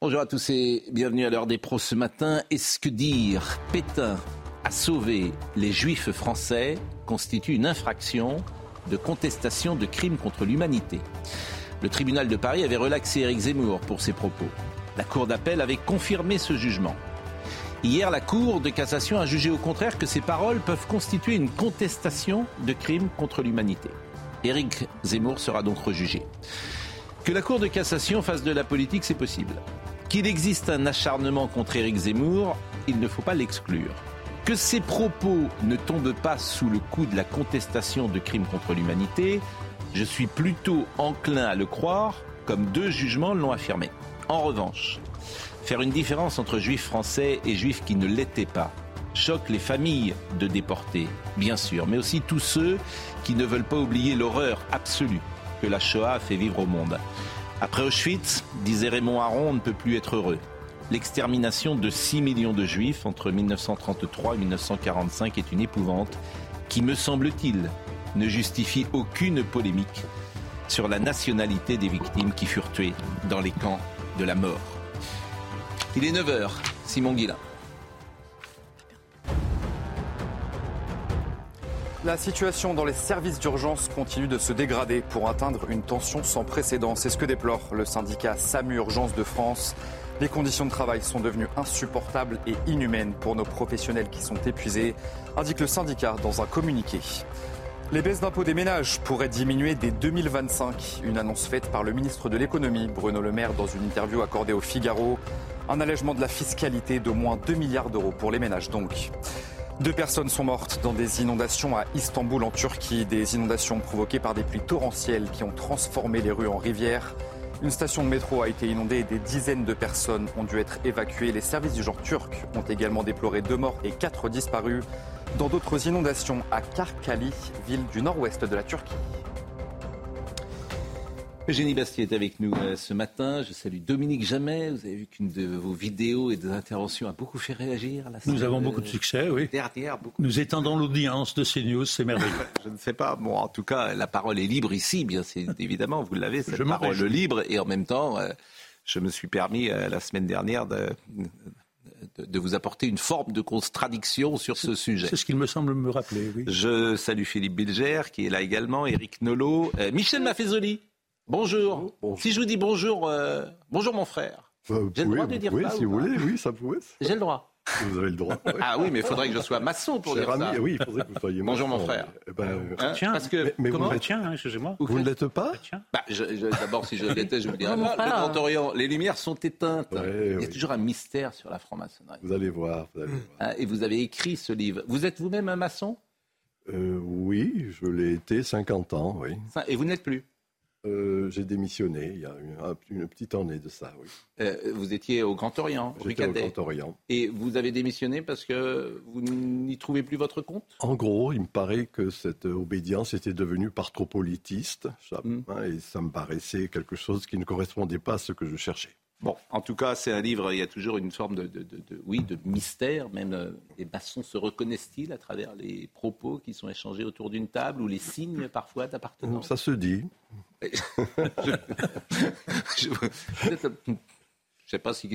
Bonjour à tous et bienvenue à l'heure des pros ce matin. Est-ce que dire Pétain a sauvé les juifs français constitue une infraction de contestation de crimes contre l'humanité? Le tribunal de Paris avait relaxé Éric Zemmour pour ses propos. La Cour d'appel avait confirmé ce jugement. Hier, la Cour de cassation a jugé au contraire que ces paroles peuvent constituer une contestation de crimes contre l'humanité. Éric Zemmour sera donc rejugé. Que la Cour de cassation fasse de la politique, c'est possible. Qu'il existe un acharnement contre Éric Zemmour, il ne faut pas l'exclure. Que ses propos ne tombent pas sous le coup de la contestation de crimes contre l'humanité, je suis plutôt enclin à le croire, comme deux jugements l'ont affirmé. En revanche, faire une différence entre juifs français et juifs qui ne l'étaient pas choque les familles de déportés, bien sûr, mais aussi tous ceux qui ne veulent pas oublier l'horreur absolue que la Shoah a fait vivre au monde. Après Auschwitz, disait Raymond Aron, on ne peut plus être heureux. L'extermination de 6 millions de juifs entre 1933 et 1945 est une épouvante qui, me semble-t-il, ne justifie aucune polémique sur la nationalité des victimes qui furent tuées dans les camps de la mort. Il est 9h, Simon Guillain. La situation dans les services d'urgence continue de se dégrader pour atteindre une tension sans précédent. C'est ce que déplore le syndicat SAMU Urgence de France. Les conditions de travail sont devenues insupportables et inhumaines pour nos professionnels qui sont épuisés, indique le syndicat dans un communiqué. Les baisses d'impôts des ménages pourraient diminuer dès 2025. Une annonce faite par le ministre de l'économie, Bruno Le Maire, dans une interview accordée au Figaro. Un allègement de la fiscalité d'au moins 2 milliards d'euros pour les ménages donc. Deux personnes sont mortes dans des inondations à Istanbul en Turquie, des inondations provoquées par des pluies torrentielles qui ont transformé les rues en rivières. Une station de métro a été inondée et des dizaines de personnes ont dû être évacuées. Les services du genre turc ont également déploré deux morts et quatre disparus dans d'autres inondations à Karkali, ville du nord-ouest de la Turquie. Eugénie Bastier est avec nous euh, ce matin. Je salue Dominique Jamais. Vous avez vu qu'une de vos vidéos et des interventions a beaucoup fait réagir. nous avons beaucoup de succès, oui. Dernière, beaucoup nous étendons l'audience de CNews, c'est merveilleux. Je ne sais pas. Bon, en tout cas, la parole est libre ici, bien c'est évidemment, vous l'avez, cette parole libre. Et en même temps, euh, je me suis permis euh, la semaine dernière de, de, vous apporter une forme de contradiction sur ce sujet. C'est ce qu'il me semble me rappeler, oui. Je salue Philippe Bilger, qui est là également, Eric Nolot, euh, Michel Maffezoli. Bonjour. Si je vous dis bonjour, euh, bonjour mon frère. Euh, J'ai le droit de dire oui, si vous voulez, oui, ça pouvait. J'ai le droit. Vous avez le droit. Ah oui, mais il faudrait que je sois maçon pour dire ça. Oui, il faudrait que vous soyez Bonjour mon frère. Eh ben, hein, tiens, parce que mais, comment vous tiens, hein, excusez-moi. Vous ne l'êtes pas bah, D'abord, si je l'étais, je vous dirais. le Grand Orient, les lumières sont éteintes. il y a toujours un mystère sur la franc-maçonnerie. Vous allez voir. Vous allez voir. Ah, et vous avez écrit ce livre. Vous êtes vous-même un maçon? Euh, Oui, je l'ai été 50 ans, oui. Et vous n'êtes plus? Euh, j'ai démissionné il y a une, petite année de ça, oui. Euh, vous étiez au Grand Orient, J'étais au Grand Orient. Et vous avez démissionné parce que vous n'y trouvez plus votre compte? En gros, il me paraît que cette obédience était devenue par trop politiste, hmm. hein, et ça me paraissait quelque chose qui ne correspondait pas à ce que je cherchais. Bon, en tout cas, c'est un livre, il y a toujours une forme de, oui, de mystère, même euh, les maçons se reconnaissent-ils à travers les propos qui sont échangés autour d'une table ou les signes parfois d'appartenance? Ça se dit. Je sais pas si.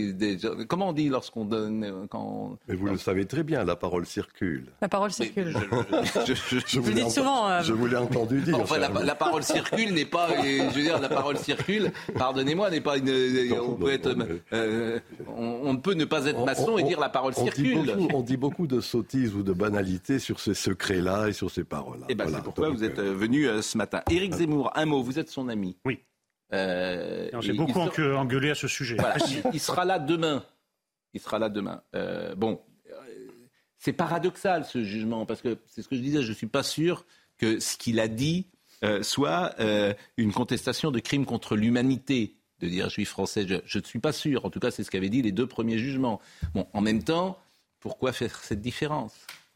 Comment on dit lorsqu'on donne. Quand, Mais vous le savez très bien, la parole circule. La parole circule. Je, je, vous l'ai souvent. Euh, je vous l'ai entendu dire. Enfin, la, parole circule n'est pas. Je veux dire, la parole circule, pardonnez-moi, n'est pas une. on, peut être, euh, on, peut ne pas être maçon et dire la parole circule. on dit beaucoup de sottises ou de banalités sur ces secrets-là et sur ces paroles-là. Et eh ben, c'est pourquoi vous êtes euh, venu ce matin. Éric Zemmour, un mot, vous êtes son ami. Oui. Euh, J'ai beaucoup engueulé à ce sujet. il, sera là demain. Il sera là demain. Euh, bon, euh, c'est paradoxal ce jugement parce que c'est ce que je disais. Je suis pas sûr que ce qu'il a dit soit une contestation de crimes contre l'humanité de dire juif français. Je ne suis pas sûr. En tout cas, c'est ce qu'avaient dit les deux premiers jugements. Bon, en même temps, pourquoi faire cette différence?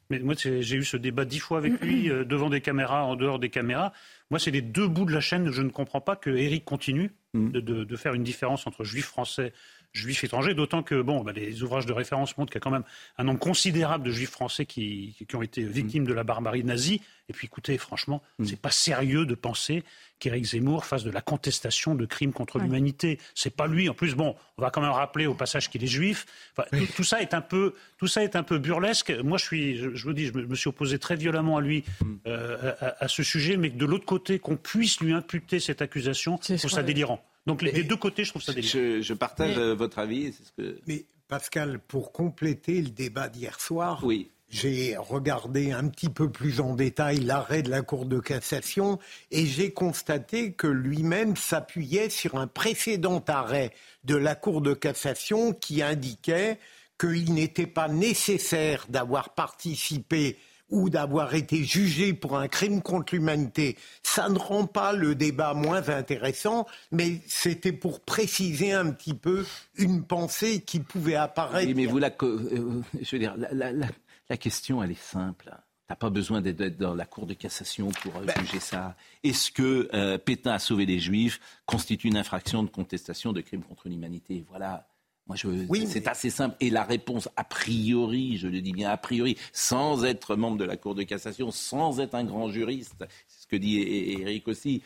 Mais moi, j'ai eu ce débat dix fois avec lui, euh, devant des caméras, en dehors des caméras. Moi, c'est les deux bouts de la chaîne. Je ne comprends pas que Eric continue mm. de, faire une différence entre juifs français juifs étrangers, d'autant que bon, bah, les ouvrages de référence montrent qu'il y a quand même un nombre considérable de juifs français qui, ont été victimes de la barbarie nazie. Et puis écoutez, franchement, ce mm. c'est pas sérieux de penser qu'Éric Zemmour fasse de la contestation de crimes contre l'humanité. C'est pas lui. En plus, bon, on va quand même rappeler au passage qu'il est juif. tout, ça est un peu, tout ça est un peu burlesque. Moi, je suis, je, vous dis, je me, suis opposé très violemment à lui mm. euh, à, ce sujet, mais que de l'autre côté, qu'on puisse lui imputer cette accusation, je trouve ça délirant. Donc les, deux côtés, je trouve ça. Je, partage euh, votre avis. Mais Pascal, pour compléter le débat d'hier soir, oui. j'ai regardé un petit peu plus en détail l'arrêt de la Cour de cassation et j'ai constaté que lui-même s'appuyait sur un précédent arrêt de la Cour de cassation qui indiquait qu'il n'était pas nécessaire d'avoir participé ou d'avoir été jugé pour un crime contre l'humanité. Ça ne rend pas le débat moins intéressant, mais c'était pour préciser un petit peu une pensée qui pouvait apparaître. Oui, mais vous, la, euh, je veux dire, la, question, elle est simple. T'as pas besoin d'être dans la cour de cassation pour euh, ben. juger ça. Est-ce que euh, Pétain a sauvé les Juifs constitue une infraction de contestation de crime contre l'humanité? Voilà. Moi, je, oui, c'est assez simple. Et la réponse, a priori, je le dis bien a priori, sans être membre de la Cour de cassation, sans être un grand juriste, c'est ce que dit Eric aussi,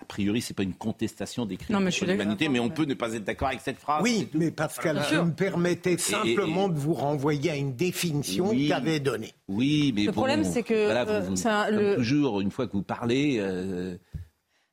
a priori, ce n'est pas une contestation des crimes contre l'humanité, mais on peut ne pas être d'accord avec cette phrase. Oui, mais Pascal, je me permettais simplement de vous renvoyer à une définition oui, qu'avait donnée. Oui, mais le problème, c'est que euh, toujours, une fois que vous parlez, euh,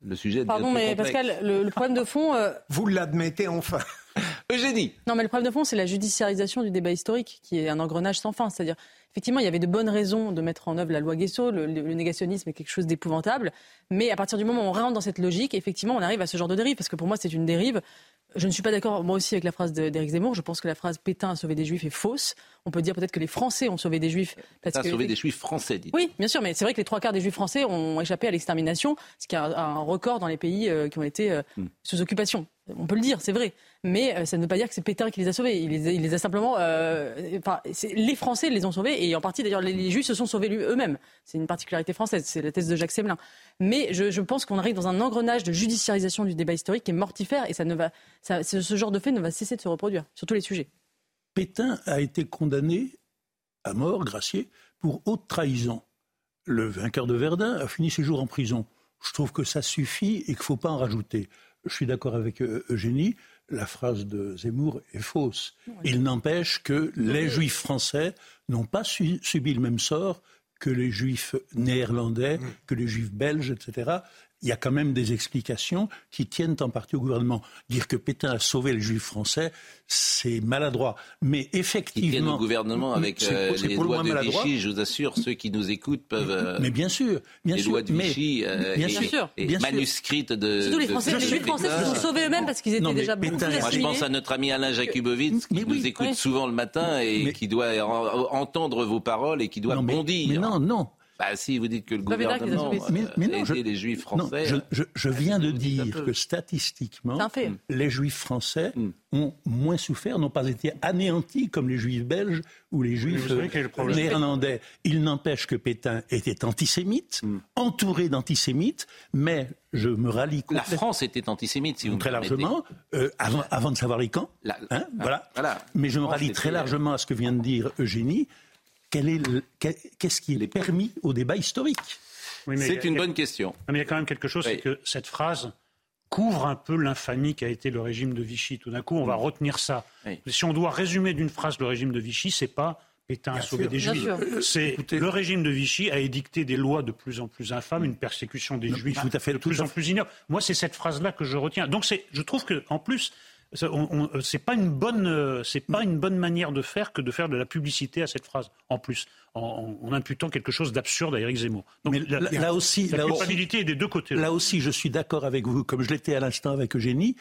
le sujet. Pardon, mais Pascal, le, problème de fond. Euh, vous l'admettez enfin. Eugénie. Non, mais le problème de fond, c'est la judiciarisation du débat historique, qui est un engrenage sans fin. C'est-à-dire, effectivement, il y avait de bonnes raisons de mettre en œuvre la loi Guesso. Le, négationnisme est quelque chose d'épouvantable. Mais à partir du moment où on rentre dans cette logique, effectivement, on arrive à ce genre de dérive. Parce que pour moi, c'est une dérive. Je ne suis pas d'accord, moi aussi, avec la phrase d'Éric Zemmour. Je pense que la phrase Pétain a sauvé des juifs est fausse. On peut dire peut-être que les Français ont sauvé des juifs. Parce que... sauvé des juifs français, dites Oui, bien sûr, mais c'est vrai que les trois quarts des juifs français ont échappé à l'extermination, ce qui est un, record dans les pays euh, qui ont été euh, hmm. sous occupation. On peut le dire, c'est vrai. Mais euh, ça ne veut pas dire que c'est Pétain qui les a sauvés. Il les, a simplement. Euh, les Français les ont sauvés, et en partie d'ailleurs, les, Juifs se sont sauvés eux-mêmes. C'est une particularité française, c'est la thèse de Jacques Semelin. Mais je, pense qu'on arrive dans un engrenage de judiciarisation du débat historique qui est mortifère, et ça ne va, ce genre de fait ne va cesser de se reproduire sur tous les sujets. Pétain a été condamné à mort, gracié, pour haute trahison. Le vainqueur de Verdun a fini ses jours en prison. Je trouve que ça suffit et qu'il ne faut pas en rajouter je suis d'accord avec euh, Eugénie, la phrase de Zemmour est fausse. Il n'empêche que les juifs français n'ont pas subi le même sort que les juifs néerlandais, mm. que les juifs belges, etc il y a quand même des explications qui tiennent en partie au gouvernement. Dire que Pétain a sauvé les juifs français, c'est maladroit. Mais effectivement. Qui tiennent au gouvernement avec euh, les lois de Vichy, je vous assure, ceux qui nous écoutent peuvent. Euh, mais bien sûr, bien les sûr. lois de Vichy euh, bien sûr, et manuscrites de. Surtout les Français, les juifs français se sont sauvés eux-mêmes parce qu'ils étaient déjà beaucoup plus Moi, je pense à notre ami Alain Jakubowicz qui nous écoute souvent le matin et qui doit entendre vos paroles et qui doit bondir. Mais non, non. Bah si, vous dites que le gouvernement mais, mais non, je, les juifs français... Non, je, je, viens de dire que statistiquement, les juifs français hmm. ont moins souffert, n'ont pas été anéantis comme les juifs belges ou les juifs néerlandais. Il n'empêche que Pétain était antisémite, hmm. entouré d'antisémites, mais je me rallie La France était antisémite, si vous Très largement, euh, avant, avant, de savoir les camps. Hein, voilà. voilà. Mais je me rallie très largement à ce que vient de dire Eugénie qu'est-ce qui est permis au débat historique C'est une bonne question. Mais il y a quand même quelque chose, c'est que cette phrase couvre un peu l'infamie qu'a été le régime de Vichy. Tout d'un coup, on va retenir ça. Si on doit résumer d'une phrase le régime de Vichy, c'est pas Pétain a sauvé des Juifs. C'est le régime de Vichy a édicté des lois de plus en plus infâmes, une persécution des Juifs tout à fait, de plus en plus ignoble. Moi, c'est cette phrase-là que je retiens. Donc, je trouve que, en plus, euh, c'est pas une bonne, euh, c'est pas une bonne manière de faire que de faire de la publicité à cette phrase. En plus, en, imputant quelque chose d'absurde à Éric Zemmour. Donc là, aussi, la culpabilité est des deux côtés. Là aussi, je suis d'accord avec vous, comme je l'étais à l'instant avec Eugénie.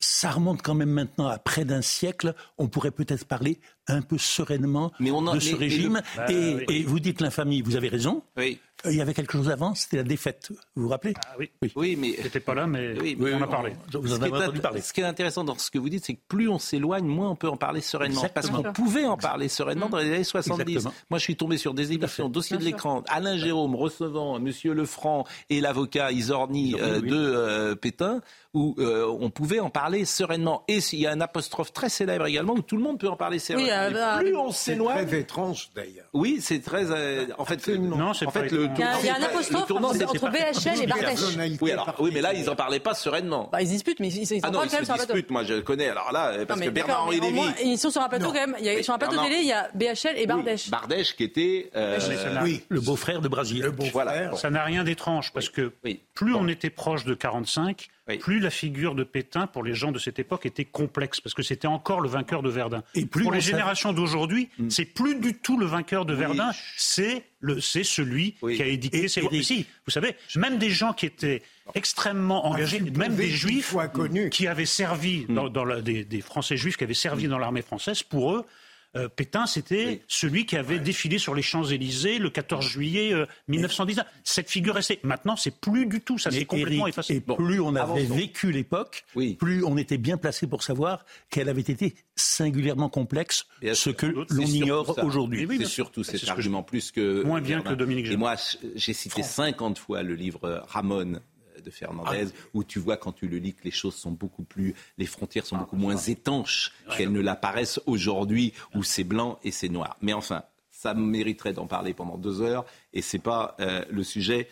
Ça remonte quand même maintenant à près d'un siècle. On pourrait peut-être parler un peu sereinement de ce régime. et, et, vous dites l'infamie, vous avez raison. Oui. Euh, il y avait quelque chose avant, c'était la défaite. Vous vous rappelez ah, oui. oui. oui, mais j'étais pas là, mais oui, on a parlé. Vous en avez entendu parler. Ce qui est intéressant dans ce que vous dites, c'est que plus on s'éloigne, moins on peut en parler sereinement. Parce qu'on pouvait en parler sereinement dans les années 70. Moi, je suis tombé sur des émissions, dossier de l'écran, Alain Jérôme recevant Monsieur Lefranc et l'avocat Isorni euh, de euh, Pétain où euh, on pouvait en parler sereinement. Et il y a un apostrophe très célèbre également où tout le monde peut en parler sereinement. Oui, bah, plus on s'éloigne. C'est très étrange d'ailleurs. Oui, c'est très. Euh, en fait, non, c'est en fait, le Il y a, il y a un apostrophe entre BHL et Bardèche. Oui, alors, oui, mais là, ils n'en parlaient pas sereinement. Bah, ils disputent, mais ils, ils, ah non, ils se disputent. Moi, je le connais. Alors là, parce que Bernard-Henri Lévy. Ils sont sur un plateau quand même. Il y a, sur un plateau télé, il y a BHL et Bardèche. Bardèche qui était. Euh, oui, le beau-frère de Brasil. Voilà. Ça n'a rien d'étrange parce que plus on était proche de 45 plus la figure de Pétain, pour les gens de cette époque, était complexe, parce que c'était encore le vainqueur de Verdun. Et pour les générations d'aujourd'hui, mm. c'est plus du tout le vainqueur de Verdun, c'est c'est celui qui a édicté ces Si, vous savez, même des gens qui étaient extrêmement ah, engagés, même des juifs qui avaient servi, mm. dans, des, des, Français juifs qui avaient servi mm. dans l'armée française, pour eux, euh, Pétain, c'était celui qui avait défilé sur les Champs-Élysées le 14 juillet 1919. Euh, Cette figure restait. Maintenant, c'est plus du tout. Ça s'est complètement effacé. Et plus on avait vécu l'époque, plus on était bien placé pour savoir qu'elle avait été singulièrement complexe, ce que l'on ignore aujourd'hui. c'est surtout cet argument plus que moins bien que Dominique. Et moi, j'ai cité 50 fois le livre Ramon de Fernandez, ah. où tu vois quand tu le lis que les choses sont beaucoup plus, les frontières sont ah, beaucoup moins étanches qu'elles ne l'apparaissent aujourd'hui, où c'est blanc et c'est noir. Mais enfin, ça mériterait d'en parler pendant deux heures, et c'est pas euh, le sujet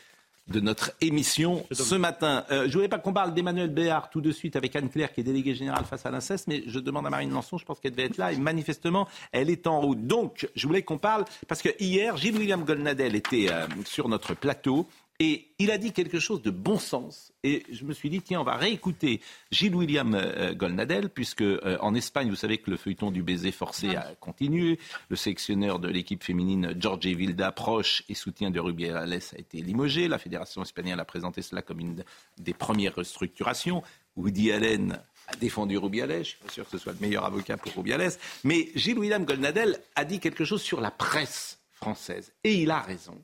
de notre émission ce matin. Euh, je ne voulais pas qu'on parle d'Emmanuel Béard tout de suite avec Anne-Claire qui est déléguée générale face à l'inceste, mais je demande à Marine Lançon, je pense qu'elle devait être là, et manifestement, elle est en route. Donc, je voulais qu'on parle, parce que hier, Gilles-William Golnadel était euh, sur notre plateau, et il a dit quelque chose de bon sens. Et je me suis dit, tiens, on va réécouter Gilles William euh, Golnadel, puisque euh, en Espagne, vous savez que le feuilleton du baiser forcé a continué. Le sélectionneur de l'équipe féminine, Jorge Vilda, proche et soutien de Rubiales, a été limogé. La fédération espagnole a présenté cela comme une des premières restructurations. Woody Allen a défendu Rubiales. Je suis pas sûr que ce soit le meilleur avocat pour Rubiales. Mais Gilles William Golnadel a dit quelque chose sur la presse française. Et il a raison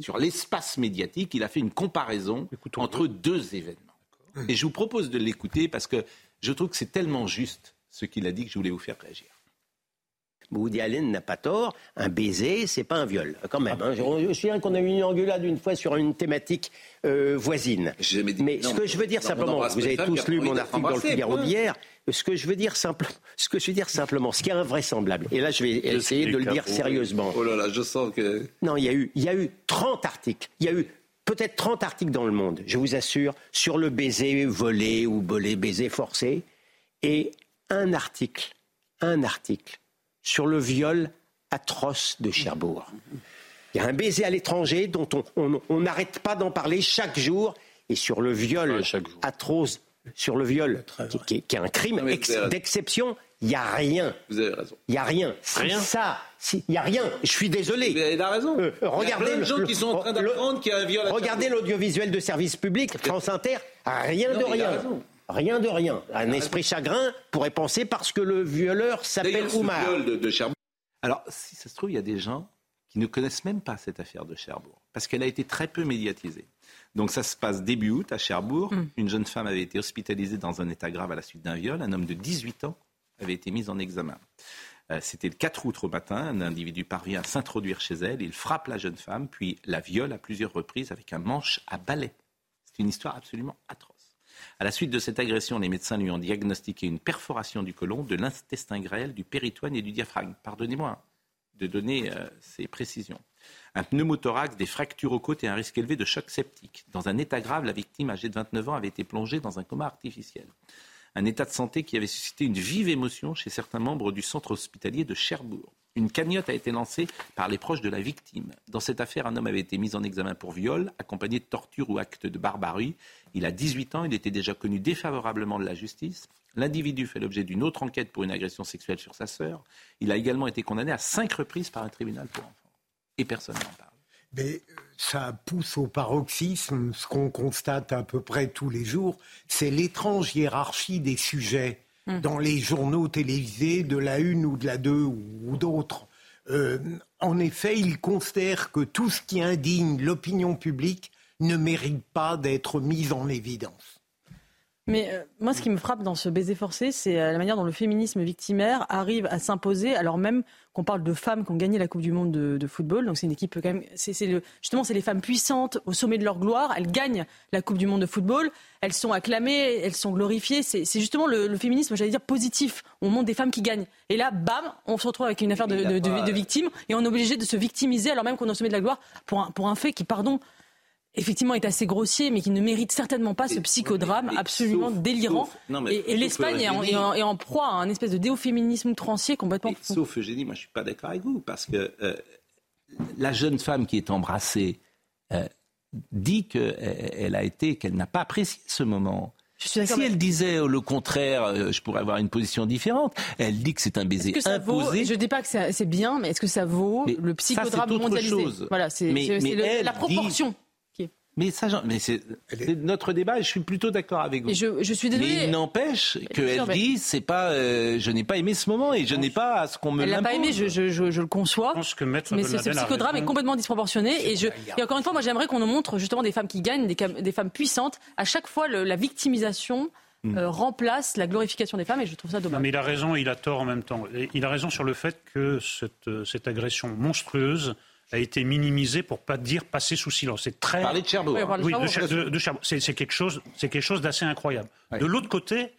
sur l'espace médiatique, il a fait une comparaison entre deux événements. Et je vous propose de l'écouter parce que je trouve que c'est tellement juste ce qu'il a dit que je voulais vous faire réagir. Woody Allen n'a pas tort. Un baiser, c'est pas un viol, quand même. Hein. Je, me souviens qu'on a eu une engueulade une fois sur une thématique euh, voisine. Mais ce que je veux dire simplement, vous avez tous lu mon article dans le Figaro d'hier. Ce que je veux dire simplement, ce que je veux dire simplement, ce qui est invraisemblable. Et là, je vais essayer de le dire sérieusement. Oh là là, je sens que. Non, il y a eu, il y a eu 30 articles. Il y a eu peut-être 30 articles dans le monde, je vous assure, sur le baiser volé ou volé, baiser forcé, et un article, un article sur le viol atroce de Cherbourg. Il y a un baiser à l'étranger dont on n'arrête pas d'en parler chaque jour, et sur le viol atroce, sur le viol, qui, est un crime d'exception, il n'y a rien. Vous avez raison. Il n'y a rien. Rien. Ça, il n'y a rien. Je suis désolé. Vous avez raison. Euh, regardez il y a plein de gens qui sont en train d'apprendre qu'il y a un viol. Regardez l'audiovisuel de service public, France Inter, rien de rien. Rien de rien. Un esprit chagrin pourrait penser parce que le violeur s'appelle Oumar. Alors, si ça se trouve, il y a des gens qui ne connaissent même pas cette affaire de Cherbourg, parce qu'elle a été très peu médiatisée. Donc ça se passe début août à Cherbourg. Hmm. Une jeune femme avait été hospitalisée dans un état grave à la suite d'un viol. Un homme de 18 ans avait été mis en examen. Euh, c'était le 4 août au matin. Un individu parvient à s'introduire chez elle. Il frappe la jeune femme, puis la viole à plusieurs reprises avec un manche à balai. C'est une histoire absolument atroce. À la suite de cette agression, les médecins lui ont diagnostiqué une perforation du côlon, de l'intestin grêle, du péritoine et du diaphragme. Pardonnez-moi de donner euh, précisions. Un pneumothorax, des fractures aux côtes et un risque élevé de choc septique. Dans un état grave, la victime âgée de 29 ans avait été plongée dans un coma artificiel. Un état de santé qui avait suscité une vive émotion chez certains membres du centre hospitalier de Cherbourg. Une cagnotte a été lancée par les proches de la victime. Dans cette affaire, un homme avait été mis en examen pour viol, accompagné de torture ou acte de barbarie. Il a 18 ans, il était déjà connu défavorablement de la justice. L'individu fait l'objet d'une autre enquête pour une agression sexuelle sur sa sœur. Il a également été condamné à cinq reprises par un tribunal pour enfants. Et personne n'en parle. Mais euh, ça pousse au paroxysme ce qu'on constate à peu près tous les jours, c'est l'étrange hiérarchie des sujets. Mmh. dans les journaux télévisés de la une ou de la deux ou, d'autres. Euh, En effet, il considère que tout ce qui indigne l'opinion publique ne mérite pas d'être mis en évidence. Mais euh, moi, ce qui me frappe dans ce baiser forcé, c'est euh, la manière dont le féminisme victimaire arrive à s'imposer, alors même qu'on parle de femmes qui ont gagné la Coupe du Monde de, football. Donc c'est une équipe quand même. C'est, le, justement, c'est les femmes puissantes au sommet de leur gloire. Elles gagnent la Coupe du Monde de football. Elles sont acclamées, elles sont glorifiées. C'est, justement le, féminisme, j'allais dire positif. On montre des femmes qui gagnent. Et là, bam, on se retrouve avec une affaire de, de, victimes et on est obligé de se victimiser alors même qu'on est au sommet de la gloire pour un, pour un fait qui, pardon, effectivement est assez grossier, mais qui ne mérite certainement pas ce psychodrame absolument délirant. et, l'Espagne est, en proie à un espèce de déoféminisme outrancier complètement. Sauf Eugénie, moi je suis pas d'accord avec vous, parce que euh, la jeune femme qui est embrassée euh, dit qu'elle a été, qu'elle n'a pas apprécié ce moment. si elle disait le contraire, euh, je pourrais avoir une position différente. Elle dit que c'est un baiser imposé. je ne dis pas que c'est bien, mais est-ce que ça vaut le psychodrame mondialisé chose. Voilà, c'est la proportion. Mais ça, mais c'est notre débat. Et je suis plutôt d'accord avec vous. je, je, suis désolée. Mais il n'empêche qu'elle dit, c'est pas, euh, je n'ai pas aimé ce moment et je n'ai pas à ce qu'on me Elle l'a pas aimé, je, je, je, le conçois. Je pense que mais ce, psychodrame est complètement disproportionné. Et, je, et encore une fois, moi, j'aimerais qu'on nous montre justement des femmes qui gagnent, des, des femmes puissantes. À chaque fois, le, la victimisation. Hmm. Euh, remplace la glorification des femmes et je trouve ça dommage. mais il a raison, il a tort en même temps. Il a raison sur le fait que cette, euh, cette agression monstrueuse a été minimisé pour pas dire passer sous silence. C'est très. Parler de Cherbourg. Oui, de, Cherbourg. C'est quelque chose, c'est quelque chose d'assez incroyable. De l'autre côté,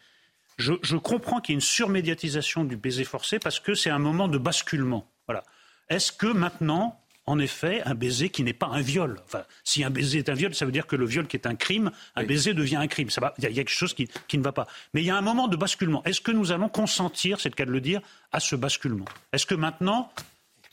je, je comprends qu'il y ait une surmédiatisation du baiser forcé parce que c'est un moment de basculement. Voilà. Est-ce que maintenant, en effet, un baiser qui n'est pas un viol. Enfin, si un baiser est un viol, ça veut dire que le viol qui est un crime, un baiser devient un crime. Il y, a quelque chose qui, qui, ne va pas. Mais il y a un moment de basculement. Est-ce que nous allons consentir, c'est le cas de le dire, à ce basculement? Est-ce que maintenant,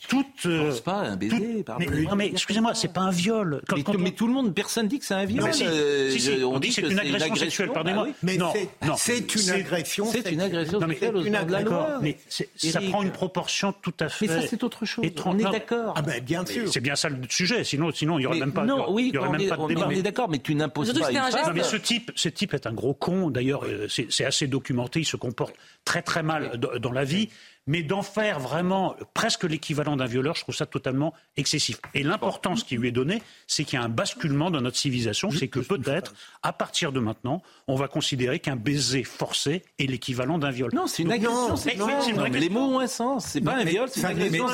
toute. Euh, pas un baiser. mais, mais excusez-moi, c'est pas un viol. mais, tout le monde, personne dit que c'est un viol. si, euh, on, dit que c'est une agression, sexuelle. Pardonnez-moi. Bah mais non, c'est une agression. C'est une agression sexuelle une agression. Mais ça prend une proportion tout à fait. Mais ça, c'est autre chose. On est d'accord. Ah ben bien sûr. C'est bien ça le sujet. Sinon, sinon, il y aurait même pas. Non, oui, il y aurait même pas de débat. On est d'accord, mais tu n'imposes pas. Non, mais ce type, ce type est un gros con. D'ailleurs, euh, c'est assez documenté. Il se comporte très très mal dans la vie mais d'en faire vraiment presque l'équivalent d'un violeur, je trouve ça totalement excessif. Et l'importance qui lui est donnée, c'est qu'il y a un basculement dans notre civilisation, c'est que peut-être, à partir de maintenant, on va considérer qu'un baiser forcé est l'équivalent d'un viol. Non, c'est une agression. Les mots ont un sens. C'est pas un viol, c'est une agression.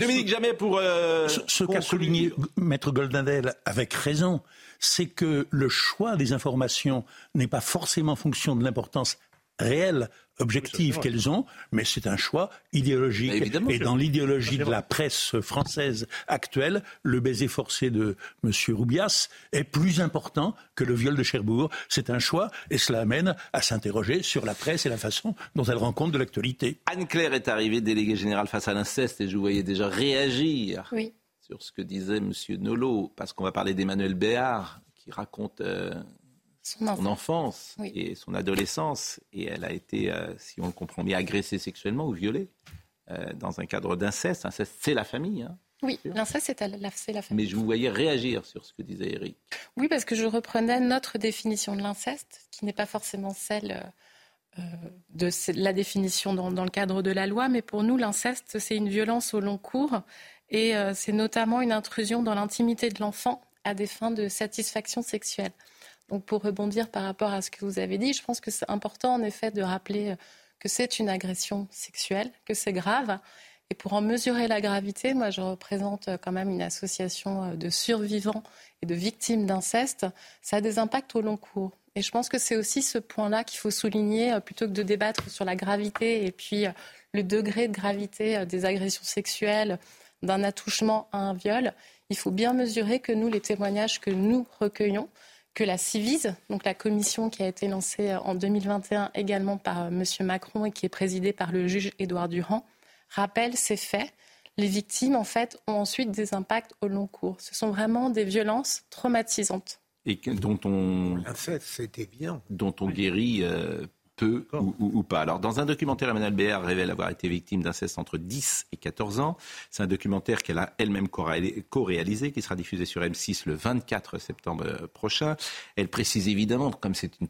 Dominique Jamais pour... Euh, ce qu'a souligné Maître Goldendel avec raison, c'est que le choix des informations n'est pas forcément fonction de l'importance réelle objectives qu'elles ont, mais c'est un choix idéologique. et dans l'idéologie de la presse française actuelle, le baiser forcé de M. Roubias est plus important que le viol de Cherbourg. C'est un choix et cela amène à s'interroger sur la presse et la façon dont elle rend compte de l'actualité. Anne-Claire est arrivée déléguée générale face à l'inceste et je vous voyais déjà réagir sur ce que disait M. Nolot, parce qu'on va parler d'Emmanuel Béard qui raconte euh, son, enfance et son adolescence. Et elle a été, euh, si on le comprend bien, agressée sexuellement ou violée euh, dans un cadre d'inceste. Inceste, c'est la famille. Hein, oui, l'inceste, c'est la, famille. Mais je vous voyais réagir sur ce que disait Eric. Oui, parce que je reprenais notre définition de l'inceste, qui n'est pas forcément celle euh, de la définition dans, dans, le cadre de la loi, mais pour nous, l'inceste, c'est une violence au long cours et c'est notamment une intrusion dans l'intimité de l'enfant à des fins de satisfaction sexuelle. Donc pour rebondir par rapport à ce que vous avez dit, je pense que c'est important en effet de rappeler que c'est une agression sexuelle, que c'est grave. Et pour en mesurer la gravité, moi je représente quand même une association de survivants et de victimes d'inceste. Ça a des impacts au long cours. Et je pense que c'est aussi ce point-là qu'il faut souligner plutôt que de débattre sur la gravité et puis le degré de gravité des agressions sexuelles, d'un attouchement à un viol. Il faut bien mesurer que nous, les témoignages que nous recueillons, que la Civise, donc la commission qui a été lancée euh, en 2021 également par euh, M. Macron et qui est présidée par le juge Édouard Durand, rappelle ces faits. Les victimes, en fait, ont ensuite des impacts au long cours. Ce sont vraiment des violences traumatisantes. Et dont on, c'était bien. Dont on guérit euh, peu ou, pas. Alors, dans un documentaire, Emmanuel Béard révèle avoir été victime d'inceste entre 10 et 14 ans. C'est un documentaire qu'elle a elle-même co-réalisé, qui sera diffusé sur M6 le 24 septembre prochain. Elle précise évidemment, comme c'est une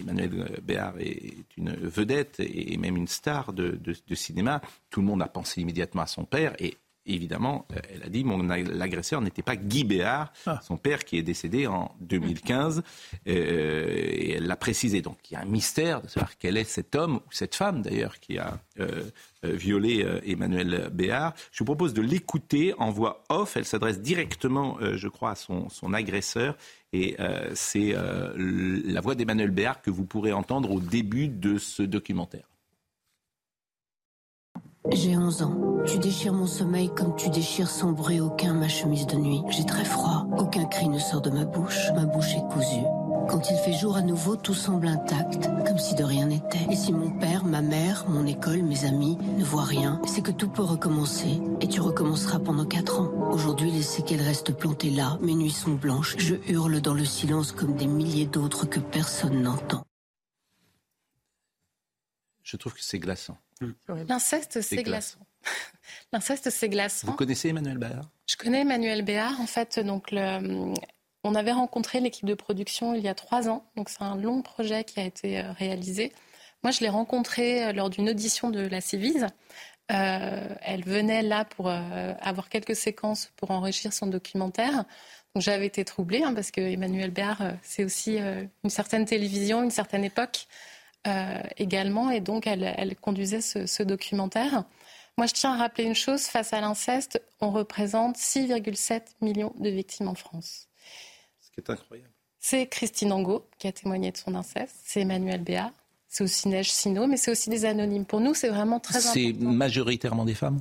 Emmanuel Béard est une vedette et même une star de, de, cinéma. Tout le monde a pensé immédiatement à son père et évidemment, euh, elle a dit mon l'agresseur n'était pas Guy Béard, ah. son père qui est décédé en 2015. Euh, et elle l'a précisé. Donc il y a un mystère de savoir quel est cet homme ou cette femme d'ailleurs qui a euh, violé Emmanuel Béard. Je vous propose de l'écouter en voix off. Elle s'adresse directement, je crois, à son, son agresseur. Et c'est la voix d'Emmanuel Béard que vous pourrez entendre au début de ce documentaire. J'ai 11 ans. Tu déchires mon sommeil comme tu déchires sans bruit aucun ma chemise de nuit. J'ai très froid. Aucun cri ne sort de ma bouche. Ma bouche est cousue. Quand il fait jour à nouveau, tout semble intact, comme si de rien n'était. Et si mon père, ma mère, mon école, mes amis ne voient rien, c'est que tout peut recommencer. Et tu recommenceras pendant quatre ans. Aujourd'hui, les séquelles restent plantées là. Mes nuits sont blanches. Je hurle dans le silence comme des milliers d'autres que personne n'entend. Je trouve que c'est glaçant. L'inceste, c'est glaçant. L'inceste, c'est glaçant. Vous connaissez Emmanuel Béard? Je connais Emmanuel Béard. En fait, donc, le, on avait rencontré l'équipe de production il y a trois ans. Donc, c'est un long projet qui a été euh, réalisé. Moi, je l'ai rencontré euh, lors d'une audition de la Civise. Euh, elle venait là pour avoir quelques séquences pour enrichir son documentaire. Donc, j'avais été troublée hein, parce que Emmanuel Béard, c'est aussi une certaine télévision, une certaine époque. Euh, également, et donc elle, conduisait ce, documentaire. Moi, je tiens à rappeler une chose, face à l'inceste, on représente 6,7 millions de victimes en France. Ce qui est incroyable. C'est Christine Angot qui a témoigné de son inceste, c'est Emmanuel Béat, c'est aussi Neige Sino, mais c'est aussi des anonymes. Pour nous, c'est vraiment très important. C'est majoritairement des femmes?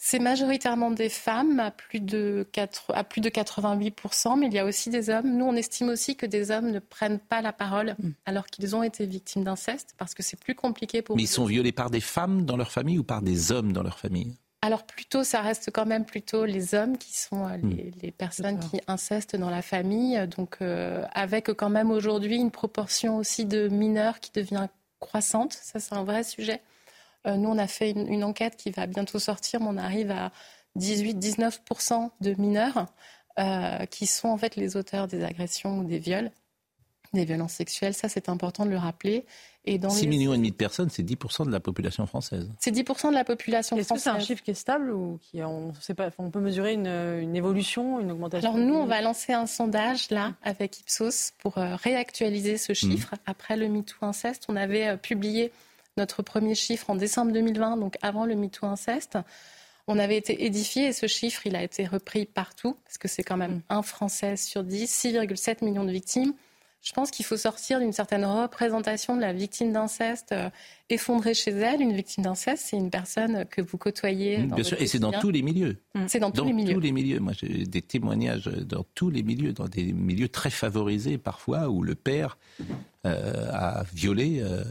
C'est majoritairement des femmes à plus, de 4, à plus de 88%, mais il y a aussi des hommes. Nous, on estime aussi que des hommes ne prennent pas la parole mm. alors qu'ils ont été victimes d'inceste, parce que c'est plus compliqué pour Mais ils sont violés par des femmes dans leur famille ou par des hommes dans leur famille? Alors plutôt, ça reste quand même plutôt les hommes qui sont euh, mm. les, personnes qui incestent dans la famille. Donc euh, avec quand même aujourd'hui une proportion aussi de mineurs qui devient croissante. Ça, c'est un vrai sujet. Euh, nous, on a fait une, enquête qui va bientôt sortir, mais on arrive à 18-19% de mineurs euh, qui sont en fait les auteurs des agressions ou des viols, des violences sexuelles. Ça, c'est important de le rappeler. Et dans 6 millions et demi de personnes, c'est 10% de la population française. C'est 10% de la population française. Est-ce que c'est un chiffre qui est stable ou qui, on, sait pas, on peut mesurer une, évolution, une augmentation Alors nous, on va lancer un sondage là avec Ipsos pour euh, réactualiser ce chiffre. Mmh. Après le MeToo inceste, on avait publié notre premier chiffre en décembre 2020, donc avant le MeToo inceste. On avait été édifié et ce chiffre, il a été repris partout, parce que c'est quand même mm. un Français sur 10, 6,7 millions de victimes. Je pense qu'il faut sortir d'une certaine représentation de la victime d'inceste euh, effondrée chez elle. Une victime d'inceste, c'est une personne que vous côtoyez. Bien sûr, et c'est dans tous les milieux. Mm. C'est dans, tous les milieux. tous les milieux. Moi, j'ai des témoignages dans tous les milieux, dans des milieux très favorisés parfois, où le père euh, a violé euh,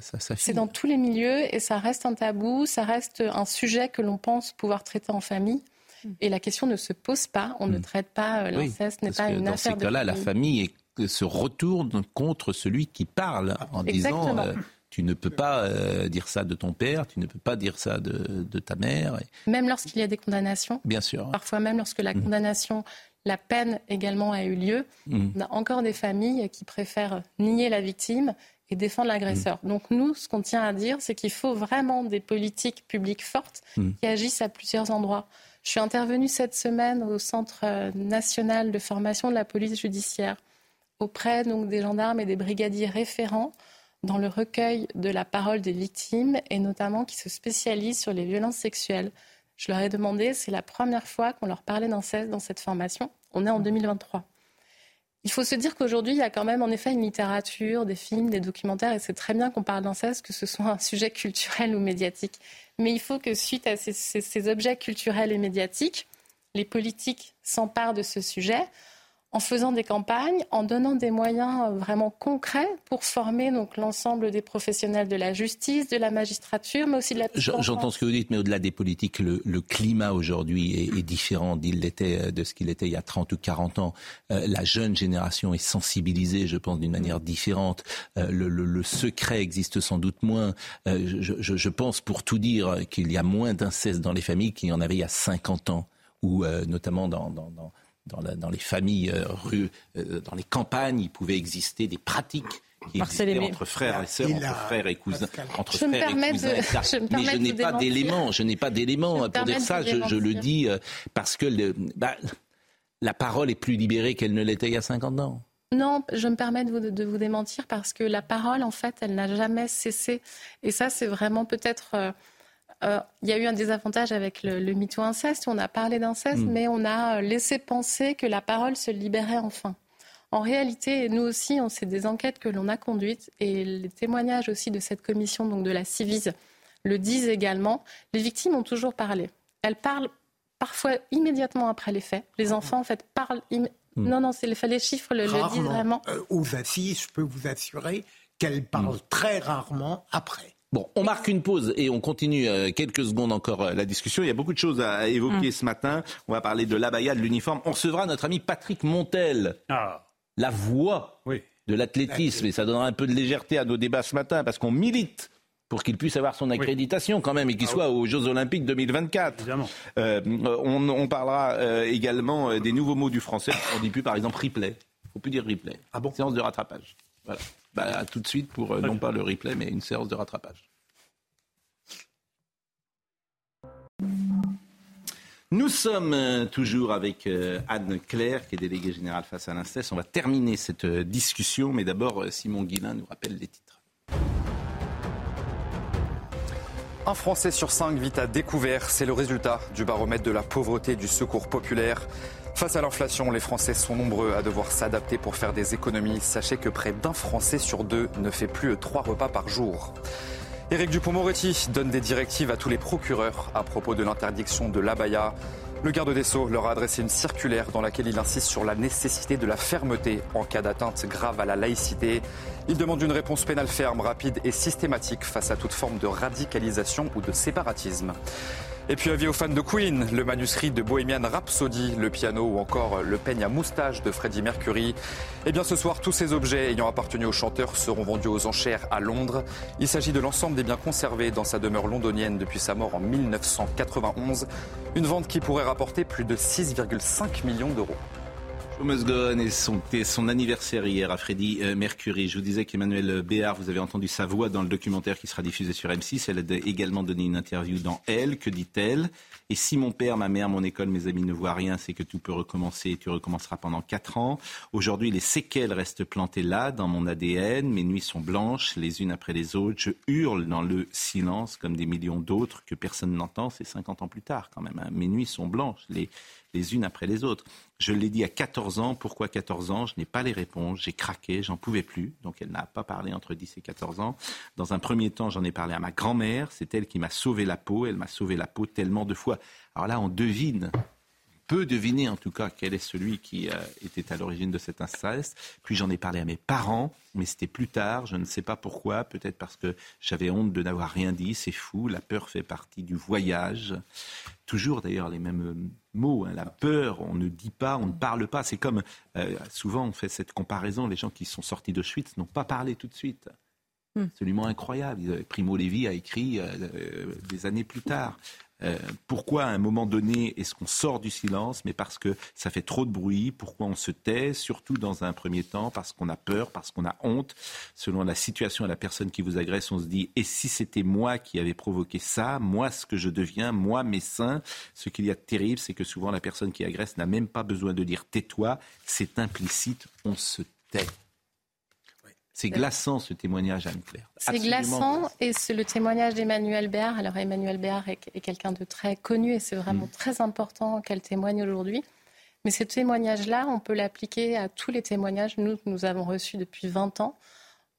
sa, fille. C'est dans tous les milieux et ça reste un tabou, ça reste un sujet que l'on pense pouvoir traiter en famille. Mm. Et la question ne se pose pas, on ne traite pas l'inceste, n'est pas une affaire de. Dans ces cas-là, la famille est se retourne contre celui qui parle en disant euh, tu ne peux pas euh, dire ça de ton père, tu ne peux pas dire ça de, ta mère. Même lorsqu'il y a des condamnations. Bien sûr. Parfois même lorsque la mmh. condamnation, la peine également a eu lieu, mmh. on a encore des familles qui préfèrent nier la victime et défendre l'agresseur. Mmh. Donc nous, ce qu'on tient à dire, c'est qu'il faut vraiment des politiques publiques fortes qui agissent à plusieurs endroits. Je suis intervenue cette semaine au Centre euh, national de formation de la police judiciaire auprès donc, des gendarmes et des brigadiers référents dans le recueil de la parole des victimes et notamment qui se spécialisent sur les violences sexuelles. Je leur ai demandé, c'est la première fois qu'on leur parlait d'inceste dans cette formation. On est en 2023. Il faut se dire qu'aujourd'hui, il y a quand même en effet une littérature, des films, des documentaires, et c'est très bien qu'on parle d'inceste, que ce soit un sujet culturel ou médiatique. Mais il faut que suite à ces, ces objets culturels et médiatiques, les politiques s'emparent de ce sujet en faisant des campagnes, en donnant des moyens euh, vraiment concrets pour former donc l'ensemble des professionnels de la justice, de la magistrature, mais aussi de la. J'entends ce que vous dites, mais au-delà des politiques, le, climat aujourd'hui est, différent d'il l'était euh, de ce qu'il était il y a 30 ou 40 ans. Euh, la jeune génération est sensibilisée, je pense, d'une manière différente. le, secret existe sans doute moins. je, pense, pour tout dire, qu'il y a moins d'inceste dans les familles qu'il y en avait il y a 50 ans, ou notamment dans dans, les familles euh, rues, euh, dans les campagnes, il pouvait exister des pratiques qui existait entre frères et sœurs, entre frères et cousins, entre frères et cousins. mais je n'ai pas d'éléments, je n'ai pas d'éléments pour dire ça. Je, le dis euh, parce que le, bah, la parole est plus libérée qu'elle ne l'était il y a 50 ans. Non, je me permets de vous, de vous, démentir parce que la parole, en fait, elle n'a jamais cessé. Et ça, c'est vraiment peut-être. Euh, euh, il y a eu un désavantage avec le, le MeToo inceste. On a parlé d'inceste, hmm. mais on a laissé penser que la parole se libérait enfin. En réalité, nous aussi, on sait des enquêtes que l'on a conduites et les témoignages aussi de cette commission, donc de la Civise, le disent également. Les victimes ont toujours parlé. Elles parlent parfois immédiatement après les faits. Les ah. enfants, en fait, parlent. Hmm. Non, non, c'est les chiffres le, le disent vraiment. Euh, aux assises, je peux vous assurer qu'elles parlent hmm. très rarement après. Bon, on marque une pause et on continue euh, quelques secondes encore euh, la discussion. Il y a beaucoup de choses à évoquer hmm. ce matin. On va parler de l'abaya, de l'uniforme. On recevra notre ami Patrick Montel. Ah. La voix de l'athlétisme. Et ça donnera un peu de légèreté à nos débats ce matin parce qu'on milite pour qu'il puisse avoir son accréditation quand même et qu'il ah soit aux Jeux Olympiques 2024. Euh, on, parlera euh, également des nouveaux mots du français. On dit plus par exemple replay. Il faut plus dire replay. Ah bon? Séance de rattrapage. Voilà. Bah, tout de suite pour non pas le replay mais une séance de rattrapage. Nous sommes toujours avec Anne Claire, qui est déléguée générale face à l'INSES. On va terminer cette discussion, mais d'abord, Simon Guillain nous rappelle les titres. Un Français sur cinq vit à découvert. C'est le résultat du baromètre de la pauvreté du secours populaire. Face à l'inflation, les Français sont nombreux à devoir s'adapter pour faire des économies. Sachez que près d'un Français sur deux ne fait plus trois repas par jour. Éric Dupont-Moretti donne des directives à tous les procureurs à propos de l'interdiction de l'abaya. Le garde des Sceaux leur a adressé une circulaire dans laquelle il insiste sur la nécessité de la fermeté en cas d'atteinte grave à la laïcité. Il demande une réponse pénale ferme, rapide et systématique face à toute forme de radicalisation ou de séparatisme. Et puis avis aux fans de Queen, le manuscrit de Bohemian Rhapsody, le piano ou encore le peigne à moustache de Freddie Mercury. Eh bien ce soir, tous ces objets ayant appartenu au chanteur seront vendus aux enchères à Londres. Il s'agit de l'ensemble des biens conservés dans sa demeure londonienne depuis sa mort en 1991. Une vente qui pourrait rapporter plus de 6,5 millions d'euros. Thomas Gohan et son, anniversaire hier à Freddy euh, Mercury. Je vous disais qu'Emmanuel Béard, vous avez entendu sa voix dans le documentaire qui sera diffusé sur M6. Elle a également donné une interview dans Elle. Que dit-elle? Et si mon père, ma mère, mon école, mes amis ne voient rien, c'est que tout peut recommencer et tu recommenceras pendant quatre ans. Aujourd'hui, les séquelles restent plantées là, dans mon ADN. Mes nuits sont blanches, les unes après les autres. Je hurle dans le silence comme des millions d'autres que personne n'entend. C'est 50 ans plus tard quand même. Hein. Mes nuits sont blanches. Les unes après les autres. Je l'ai dit à 14 ans. Pourquoi 14 ans? Je n'ai pas les réponses. J'ai craqué, j'en pouvais plus. Donc elle n'a pas parlé entre 10 et 14 ans. Dans un premier temps, j'en ai parlé à ma grand-mère. C'est elle qui m'a sauvé la peau. Elle m'a sauvé la peau tellement de fois. Alors là, on devine peut deviner en tout cas quel est celui qui euh, était à l'origine de cet inceste. Puis j'en ai parlé à mes parents, mais c'était plus tard, je ne sais pas pourquoi, peut-être parce que j'avais honte de n'avoir rien dit, c'est fou, la peur fait partie du voyage. Toujours d'ailleurs les mêmes mots, hein. la peur, on ne dit pas, on ne parle pas. C'est comme, euh, souvent on fait cette comparaison, les gens qui sont sortis d'Auschwitz n'ont pas parlé tout de suite. Hmm. Absolument incroyable. Primo Levi a écrit des années plus tard. Euh, pourquoi à un moment donné est-ce qu'on sort du silence Mais parce que ça fait trop de bruit? Pourquoi on se tait? Surtout dans un premier temps, parce qu'on a peur, parce qu'on a honte. Selon la situation et la personne qui vous agresse, on se dit et si c'était moi qui avais provoqué ça? Moi, ce que je deviens, moi, mes seins? Ce qu'il y a de terrible, c'est que souvent la personne qui agresse n'a même pas besoin de dire tais-toi. C'est implicite. On se tait. C'est glaçant ce témoignage, Anne-Claire. C'est glaçant et c'est le témoignage d'Emmanuel Béard. Alors Emmanuel Béard est, quelqu'un de très connu et c'est vraiment mm. très important qu'elle témoigne aujourd'hui. Mais ce témoignage-là, on peut l'appliquer à tous les témoignages nous, que nous avons reçus depuis 20 ans.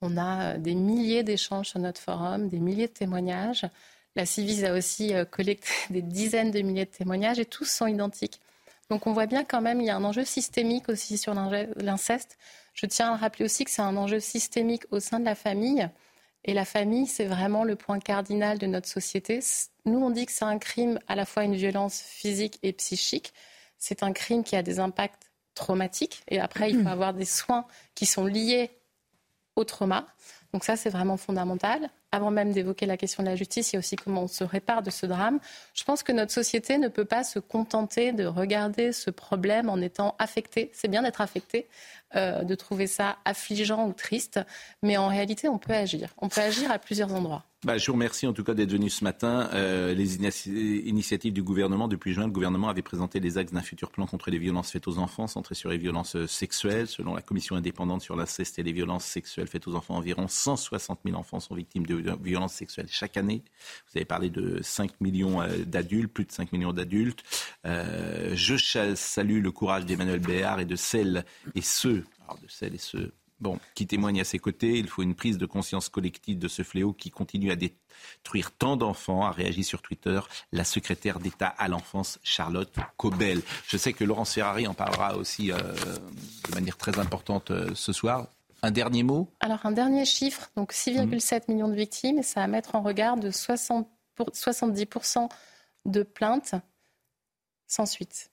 On a euh, des milliers d'échanges sur notre forum, des milliers de témoignages. La Civis a aussi euh, collecté des dizaines de milliers de témoignages et tous sont identiques. Donc on voit bien quand même, il y a un enjeu systémique aussi sur l'inceste. Je tiens à rappeler aussi que c'est un enjeu systémique au sein de la famille. Et la famille, c'est vraiment le point cardinal de notre société. Nous, on dit que c'est un crime à la fois une violence physique et psychique. C'est un crime qui a des impacts traumatiques. Et après, il faut avoir des soins qui sont liés au trauma. Donc ça, c'est vraiment fondamental. Avant même d'évoquer la question de la justice, il y a aussi comment on se répare de ce drame. Je pense que notre société ne peut pas se contenter de regarder ce problème en étant affecté. C'est bien d'être affecté, euh, de trouver ça affligeant ou triste, mais en réalité, on peut agir. On peut agir à plusieurs endroits. Bah, je vous remercie en tout cas d'être venu ce matin. Euh, les initiatives du gouvernement, depuis juin, le gouvernement avait présenté les axes d'un futur plan contre les violences faites aux enfants, centré sur les violences euh, sexuelles. Selon la commission indépendante sur l'inceste et les violences sexuelles faites aux enfants, environ 160 000 enfants sont victimes de violences sexuelles chaque année. Vous avez parlé de 5 millions euh, d'adultes, plus de 5 millions d'adultes. je salue le courage d'Emmanuel Béard et de celles et ceux, alors de celles et ceux bon, qui témoigne à ses côtés. Il faut une prise de conscience collective de ce fléau qui continue à détruire tant d'enfants, a réagi sur Twitter la secrétaire d'État à l'enfance, Charlotte Cobel. Je sais que Laurence Ferrari en parlera aussi euh, de manière très importante euh, ce soir. Un dernier mot Alors, un dernier chiffre, donc 6,7 millions de victimes, et ça à mettre en regard de 60 70% de plaintes sans suite.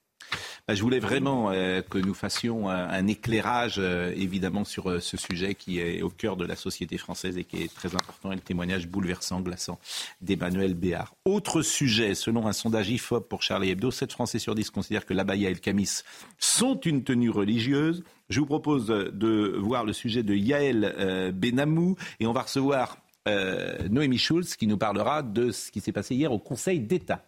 Bah, je voulais vraiment euh, que nous fassions un, éclairage, euh, évidemment, sur euh, ce sujet qui est au cœur de la société française et qui est très important, et le témoignage bouleversant, glaçant d'Emmanuel Béard. Autre sujet, selon un sondage IFOP pour Charlie Hebdo, 7 Français sur 10 considèrent que l'abaya et le camis sont une tenue religieuse. Je vous propose de voir le sujet de Yael Benamou et on va recevoir Noémie Schulz qui nous parlera de ce qui s'est passé hier au Conseil d'État.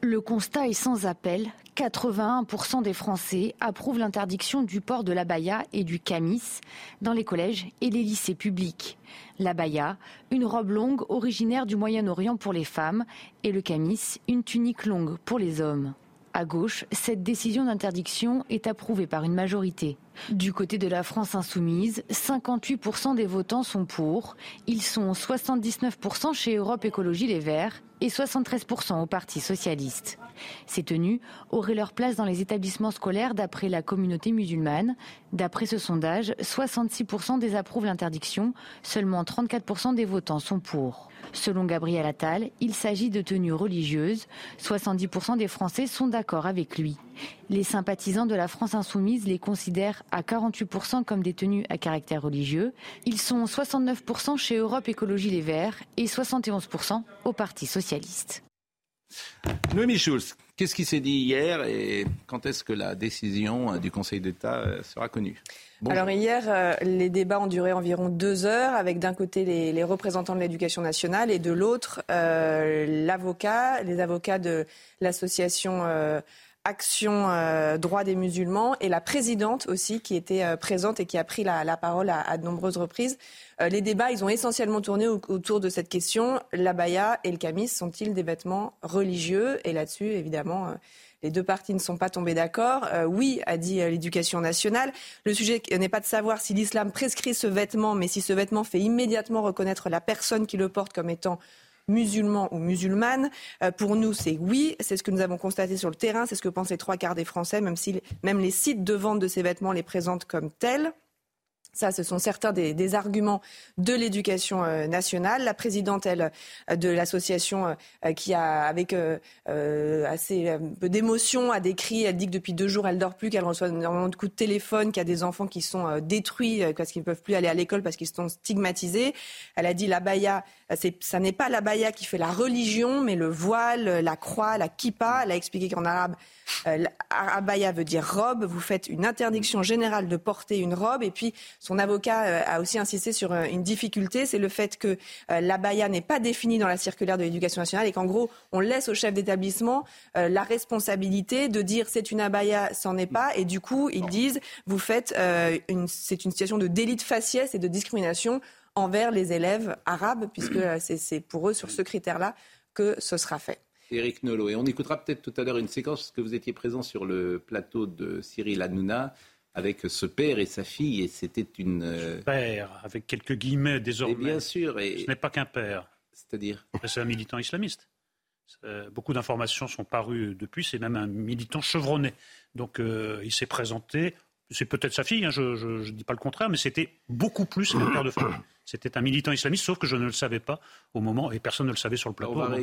Le constat est sans appel. 81% des Français approuvent l'interdiction du port de l'abaya et du camis dans les collèges et les lycées publics. L'abaya, une robe longue originaire du Moyen-Orient pour les femmes, et le camis, une tunique longue pour les hommes. À gauche, cette décision d'interdiction est approuvée par une majorité. Du côté de la France insoumise, 58% des votants sont pour. Ils sont 79% chez Europe Écologie Les Verts et 73% au Parti socialiste. Ces tenues auraient leur place dans les établissements scolaires d'après la communauté musulmane. D'après ce sondage, 66% désapprouvent l'interdiction, seulement 34% des votants sont pour. Selon Gabriel Attal, il s'agit de tenues religieuses. 70% des Français sont d'accord avec lui. Les sympathisants de la France insoumise les considèrent à 48% comme des tenues à caractère religieux. Ils sont 69% chez Europe Écologie Les Verts et 71% au Parti socialiste. Noémie Schulz, qu'est-ce qui s'est dit hier et quand est-ce que la décision euh, du Conseil d'État euh, sera connue? Alors hier, euh, les débats ont duré environ deux heures, avec d'un côté les, représentants de l'éducation nationale et de l'autre l'avocat, les avocats de l'association Action euh, Droit des musulmans et la présidente aussi qui était euh, présente et qui a pris la, parole à, de nombreuses reprises. Euh, les débats, ils ont essentiellement tourné autour de cette question. L'abaya et le camis sont-ils des vêtements religieux? Et là-dessus, évidemment, les deux parties ne sont pas tombées d'accord. oui, a dit l'éducation nationale. Le sujet n'est pas de savoir si l'islam prescrit ce vêtement, mais si ce vêtement fait immédiatement reconnaître la personne qui le porte comme étant musulmans ou musulmanes. Euh, pour nous, c'est oui. C'est ce que nous avons constaté sur le terrain. C'est ce que pensent les trois quarts des Français, même si même les sites de vente de ces vêtements les présentent comme tels. Ça, ce sont certains des, arguments de l'éducation euh, nationale. La présidente, elle, euh, de l'association, euh, qui a, avec assez peu d'émotion, a décrit, elle dit que depuis deux jours, elle dort plus, qu'elle reçoit énormément de coups de téléphone, qu'il y a des enfants qui sont détruits parce qu'ils ne peuvent plus aller à l'école parce qu'ils sont stigmatisés. Elle a dit la baya, ça n'est pas la baya qui fait la religion, mais le voile, la croix, la kippa. Elle a expliqué qu'en arabe, euh, abaya veut dire robe. Vous faites une interdiction générale de porter une robe. Et puis, son avocat euh, a aussi insisté sur euh, une difficulté, c'est le fait que l'abaya n'est pas définie dans la circulaire de l'éducation nationale et qu'en gros, on laisse au chef d'établissement la responsabilité de dire c'est une abaya, c'en est pas. Et du coup, ils disent, vous faites, c'est une situation de délit de faciès et de discrimination envers les élèves arabes, puisque c'est pour eux, sur ce critère-là, que ce sera fait. Éric Nolot. Et on écoutera peut-être tout à l'heure une séquence, parce que vous étiez présent sur le plateau de Cyril Hanouna avec ce père et sa fille, et c'était une... Euh, père, avec quelques guillemets désormais. Et bien sûr. Et... Ce n'est pas qu'un père. C'est-à-dire C'est un militant islamiste. Beaucoup d'informations sont parues depuis, c'est même un militant chevronné. Donc euh, il s'est présenté c'est peut-être sa fille, hein, je ne dis pas le contraire, mais c'était beaucoup plus un père de famille. C'était un militant islamiste, sauf que je ne le savais pas au moment, et personne ne le savait sur le plateau. On va,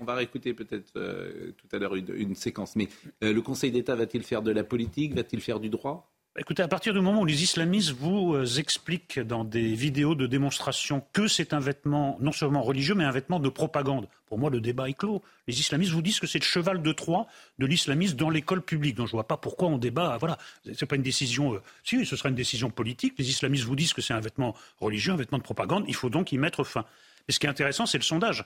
on va réécouter peut-être euh, tout à l'heure une, séquence. Mais euh, le Conseil d'État va-t-il faire de la politique? Va-t-il faire du droit? Écoutez, à partir du moment où les islamistes vous euh, expliquent dans des vidéos de démonstration que c'est un vêtement non seulement religieux, mais un vêtement de propagande, pour moi le débat est clos. Les islamistes vous disent que c'est le cheval de Troie de l'islamisme dans l'école publique. Donc je ne vois pas pourquoi on débat. Voilà, c'est pas une décision. euh, si, ce sera une décision politique. Les islamistes vous disent que c'est un vêtement religieux, un vêtement de propagande. Il faut donc y mettre fin. Mais ce qui est intéressant, c'est le sondage.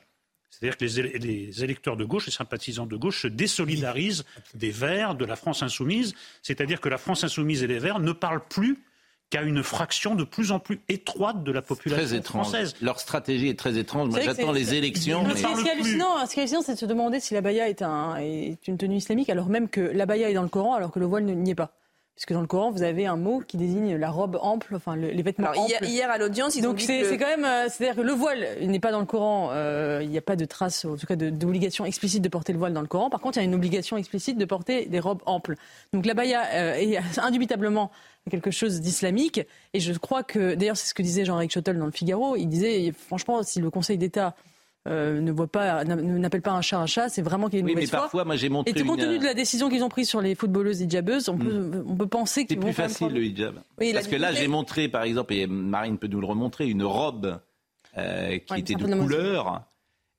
C'est-à-dire que les, éle- les électeurs de gauche, les sympathisants de gauche se désolidarisent des Verts, de la France insoumise. C'est-à-dire que la France insoumise et les Verts ne parlent plus qu'à une fraction de plus en plus étroite de la population Très étrange. française. Leur stratégie est très étrange. J'attends les élections. Mais Ce qui est hallucinant, ce qui est hallucinant, c'est de se demander si l'abaya est, un, est une tenue islamique, alors même que l'abaya est dans le Coran, alors que le voile ne- n'y est pas. Puisque dans le Coran, vous avez un mot qui désigne la robe ample, enfin le- les vêtements Alors, hier, amples. hier, à l'audience, ils ont Donc dit c'est que le- c'est quand même, euh, c'est-à-dire que le voile il n'est pas dans le Coran, euh, il n'y a pas de trace, en tout cas de- d'obligation explicite de porter le voile dans le Coran. Par contre, il y a une obligation explicite de porter des robes amples. Donc la baya euh, est indubitablement quelque chose d'islamique. Et je crois que, d'ailleurs, c'est ce que disait Jean-Éric Schottel dans le Figaro. Il disait, franchement, si le Conseil d'État euh, ne voit pas, n'a- n'appelle pas un chat un chat, c'est vraiment qu'il y a une Oui, mais foi. parfois, moi, j'ai montré Et compte une- tenu de la décision qu'ils ont prise sur les footballeuses hijabeuses, on peut, on peut penser C'est qu'ils vont plus quand même facile prendre- le hijab. Oui, Parce que là, j'ai montré, par exemple, et Marine peut nous le remontrer, une robe euh, qui Ouais, était c'est de couleur.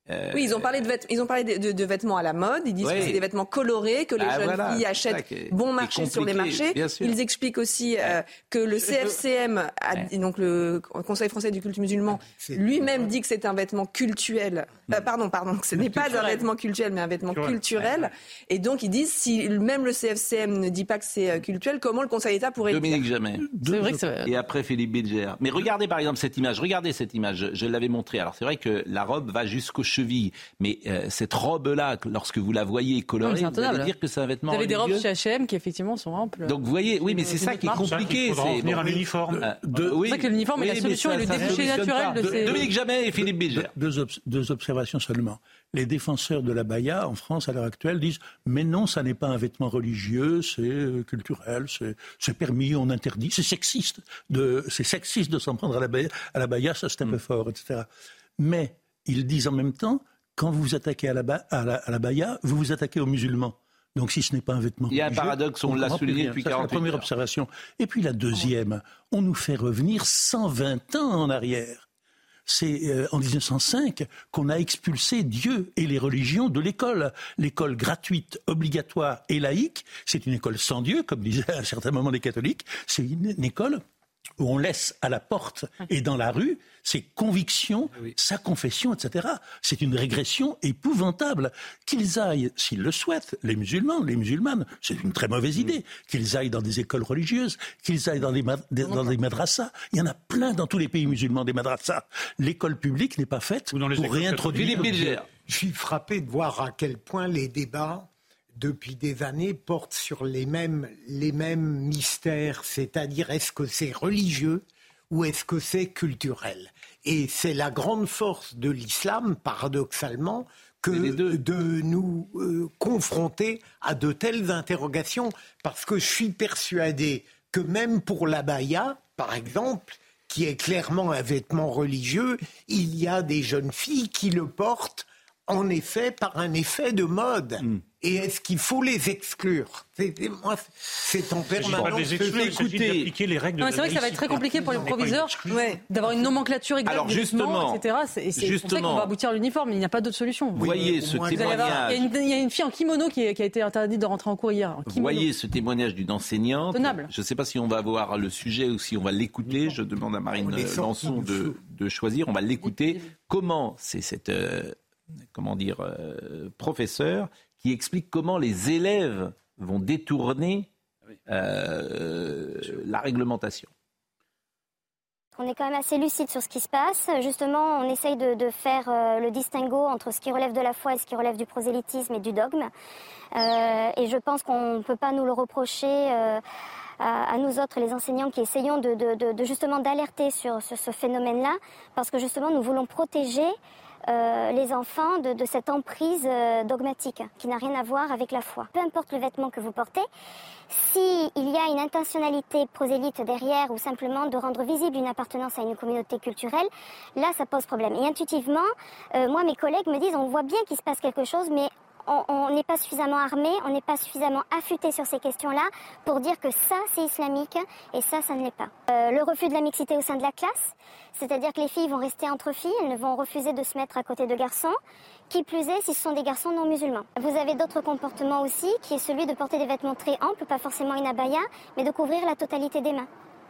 Euh, Oui, ils ont parlé de, vêt- ils ont parlé de, de- de vêtements à la mode. Ils disent que c'est des vêtements colorés que les Ah, jeunes voilà, filles achètent bon marché sur les marchés. Ils expliquent aussi euh, que le CFCM, a- donc le Conseil français du culte musulman, lui-même dit que c'est un vêtement cultuel. Euh, pardon, pardon, que ce n'est pas un vêtement culturel, mais un vêtement Culturel. culturel. Et donc ils disent si même le CFCM ne dit pas que c'est euh, culturel, comment le Conseil d'État pourrait le dire Dominique Jamais. C'est vrai que ça- Et après Philippe Bilger. Mais regardez par exemple cette image. Regardez cette image. Je, je l'avais montrée. Alors c'est vrai que la robe va jusqu'aux chevilles, mais euh, cette robe-là, lorsque vous la voyez Non, colorée, c'est vous allez dire que c'est un vêtement Vous avez des robes chez H&M qui effectivement sont amples. Donc vous voyez, oui, mais c'est ça qui est compliqué. En venir à l'uniforme. Euh, De- oui. C'est vrai que l'uniforme est la solution et le ça, ça débouché naturel de ces- Dominique Jamais et Philippe Bilger. Deux, obs- seulement. Les défenseurs de la baya en France à l'heure actuelle disent mais non, ça n'est pas un vêtement religieux, c'est euh, culturel, c'est permis, on interdit, c'est sexiste de c'est sexiste de s'en prendre à la baya, à la baya ça c'est un peu fort, etc. Mais ils disent en même temps quand vous vous attaquez à la, ba- à la, à la baya, vous vous attaquez aux musulmans. Donc si ce n'est pas un vêtement Il y a un paradoxe, on l'a souligné depuis Ça, c'est la 48 première observation. Et puis la deuxième, on nous fait revenir 120 ans en arrière. C'est euh, en 1905 qu'on a expulsé Dieu et les religions de l'école. L'école gratuite, obligatoire et laïque, c'est une école sans Dieu, comme disaient à un certain moment les catholiques. C'est une, une école où on laisse à la porte et dans la rue ses convictions, sa confession, etc. C'est une régression épouvantable. Qu'ils aillent, s'ils le souhaitent, les musulmans, les musulmanes, c'est une très mauvaise idée, qu'ils aillent dans des écoles religieuses, qu'ils aillent dans des, ma- des- dans des madrassas. Il y en a plein dans tous les pays musulmans des madrassas. L'école publique n'est pas faite les pour réintroduire... Je suis frappé de voir à quel point les débats, depuis des années, portent sur les mêmes, les mêmes mystères, c'est-à-dire est-ce que c'est religieux ou est-ce que c'est culturel? Et c'est la grande force de l'islam, paradoxalement, que de nous euh, confronter à de telles interrogations, parce que je suis persuadé que même pour l'abaya, par exemple, qui est clairement un vêtement religieux, il y a des jeunes filles qui le portent en effet par un effet de mode. Et est-ce qu'il faut les exclure C'est moi, c'est en permanence. les exclure, s'agit d'appliquer les règles c'est vrai que ça va être très compliqué pour les proviseurs Ouais. d'avoir une nomenclature exacte Alors, justement, etc. C'est- et C'est pour ça qu'on va aboutir à l'uniforme. Il n'y a pas d'autre solution. Vous voyez ce Vous allez avoir- témoignage. Il y, a une- il y a une fille en kimono qui, est- qui a été interdite de rentrer en cours hier. en Vous voyez ce témoignage d'une enseignante. Tenable. Je ne sais pas si on va avoir le sujet ou si on va l'écouter. Je demande à Marine Lançon de, de choisir. On va l'écouter. Comment c'est cette euh, comment dire euh, professeur qui explique comment les élèves vont détourner euh, la réglementation. On est quand même assez lucide sur ce qui se passe. Justement, on essaye de, de faire euh, le distinguo entre ce qui relève de la foi et ce qui relève du prosélytisme et du dogme. Euh, et je pense qu'on ne peut pas nous le reprocher euh, à, à nous autres, les enseignants, qui essayons de, de- de- de justement d'alerter sur, sur ce phénomène-là, parce que justement, nous voulons protéger euh, les enfants de, cette emprise euh, dogmatique qui n'a rien à voir avec la foi. Peu importe le vêtement que vous portez, s'il y a une intentionnalité prosélyte derrière ou simplement de rendre visible une appartenance à une communauté culturelle, là ça pose problème. Et intuitivement, euh, moi mes collègues me disent on voit bien qu'il se passe quelque chose, mais on n'est pas suffisamment armé, on n'est pas suffisamment affûté sur ces questions-là pour dire que ça, c'est islamique et ça, ça ne l'est pas. Euh, le refus de la mixité au sein de la classe, c'est-à-dire que les filles vont rester entre filles, elles ne vont refuser de se mettre à côté de garçons. Qui plus est, si ce sont des garçons non musulmans. Vous avez d'autres comportements aussi, qui est celui de porter des vêtements très amples, pas forcément une abaya, mais de couvrir la totalité des mains.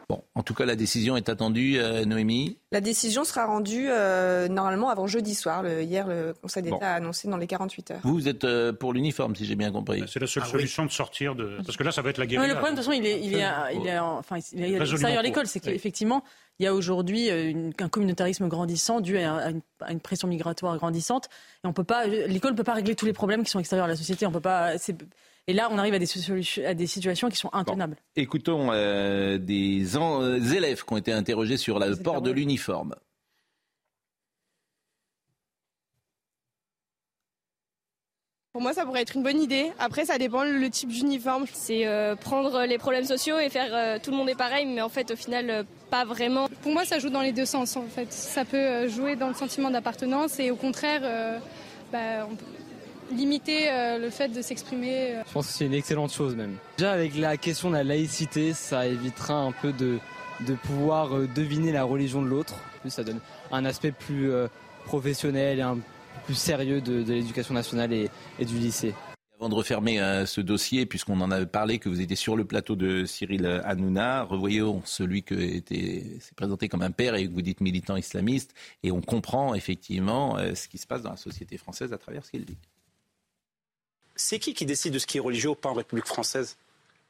Bon, en tout cas, la décision est attendue, euh, Noémie. La décision sera rendue euh, normalement avant jeudi soir. hier, le Conseil d'État a annoncé dans les 48 heures. Vous, êtes euh, pour l'uniforme, si j'ai bien compris. C'est la seule ah solution de sortir de. Parce que là, ça va être la guerre. le problème, de toute façon, il est, il est, il est, enfin, il est à l'école. C'est qu'effectivement, il y a aujourd'hui un communautarisme grandissant dû à une, à une, pression migratoire grandissante. Et on peut pas, l'école ne peut pas régler tous les problèmes qui sont extérieurs à la société. On peut pas. Et là, on arrive à des, à des situations qui sont intenables. écoutons euh, des, euh, élèves qui ont été interrogés sur le port de l'uniforme. Pour moi, ça pourrait être une bonne idée. Après, ça dépend le type d'uniforme. C'est euh, prendre les problèmes sociaux et faire tout le monde est pareil, mais en fait, au final, pas vraiment. Pour moi, ça joue dans les deux sens. En fait, ça peut jouer dans le sentiment d'appartenance et au contraire, bah, on peut limiter euh, le fait de s'exprimer. Euh. Je pense que c'est une excellente chose même. Déjà avec la question de la laïcité, ça évitera un peu de, de pouvoir euh, deviner la religion de l'autre. Ça donne un aspect plus professionnel et un plus sérieux de, l'éducation nationale et, du lycée. Avant de refermer ce dossier, puisqu'on en a parlé, que vous étiez sur le plateau de Cyril Hanouna, revoyons celui qui s'est présenté comme un père et que vous dites militant islamiste, et on comprend effectivement ce qui se passe dans la société française à travers ce qu'il dit c'est qui qui décide de ce qui est religieux ou pas en République française?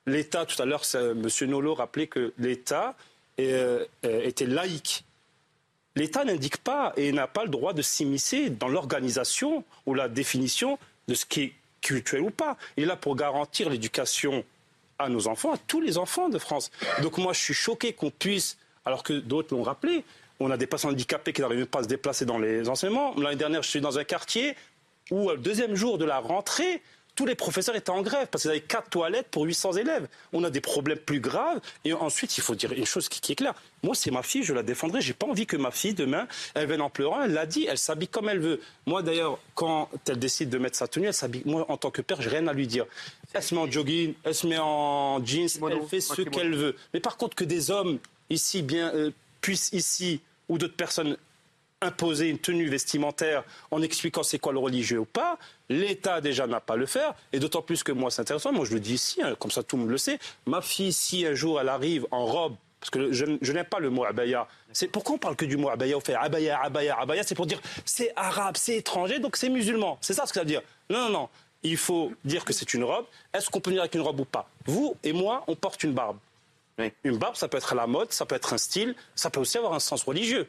L'État, tout à l'heure, M. Nolo rappelait que l'État euh, euh, était laïque. L'État n'indique pas et n'a pas le droit de s'immiscer dans l'organisation ou la définition de ce qui est cultuel ou pas. Il est là pour garantir l'éducation à nos enfants, à tous les enfants de France. Donc moi, je suis choqué qu'on puisse, alors que d'autres l'ont rappelé, on a des patients handicapés qui n'arrivent pas à se déplacer dans les enseignements. L'année dernière, je suis dans un quartier où, le deuxième jour de la rentrée, tous les professeurs étaient en grève parce qu'ils avaient quatre toilettes pour 800 élèves. On a des problèmes plus graves. Et ensuite, il faut dire une chose qui, est claire. Moi, c'est ma fille, je la défendrai. J'ai pas envie que ma fille, demain, elle vienne en pleurant. Elle l'a dit, elle s'habille comme elle veut. Moi, d'ailleurs, quand elle décide de mettre sa tenue, elle s'habille. Moi, en tant que père, j'ai rien à lui dire. Elle se met en jogging, elle se met en jeans, elle fait ce qu'elle veut. Mais par contre, que des hommes ici bien euh, puissent ici ou d'autres personnes imposer une tenue vestimentaire en expliquant c'est quoi le religieux ou pas. L'État déjà n'a pas à le faire, et d'autant plus que moi c'est intéressant, moi je le dis ici, hein, comme ça tout le monde le sait, ma fille si un jour elle arrive en robe, parce que je, n'aime pas le mot abaya, c'est pourquoi on parle que du mot abaya, on fait? Abaya, abaya, abaya, c'est pour dire c'est arabe, c'est étranger, donc c'est musulman, c'est ça ce que ça veut dire. Non, non, non, il faut dire que c'est une robe, est-ce qu'on peut venir avec une robe ou pas? Vous et moi, on porte une barbe. Une barbe, ça peut être à la mode, ça peut être un style, ça peut aussi avoir un sens religieux.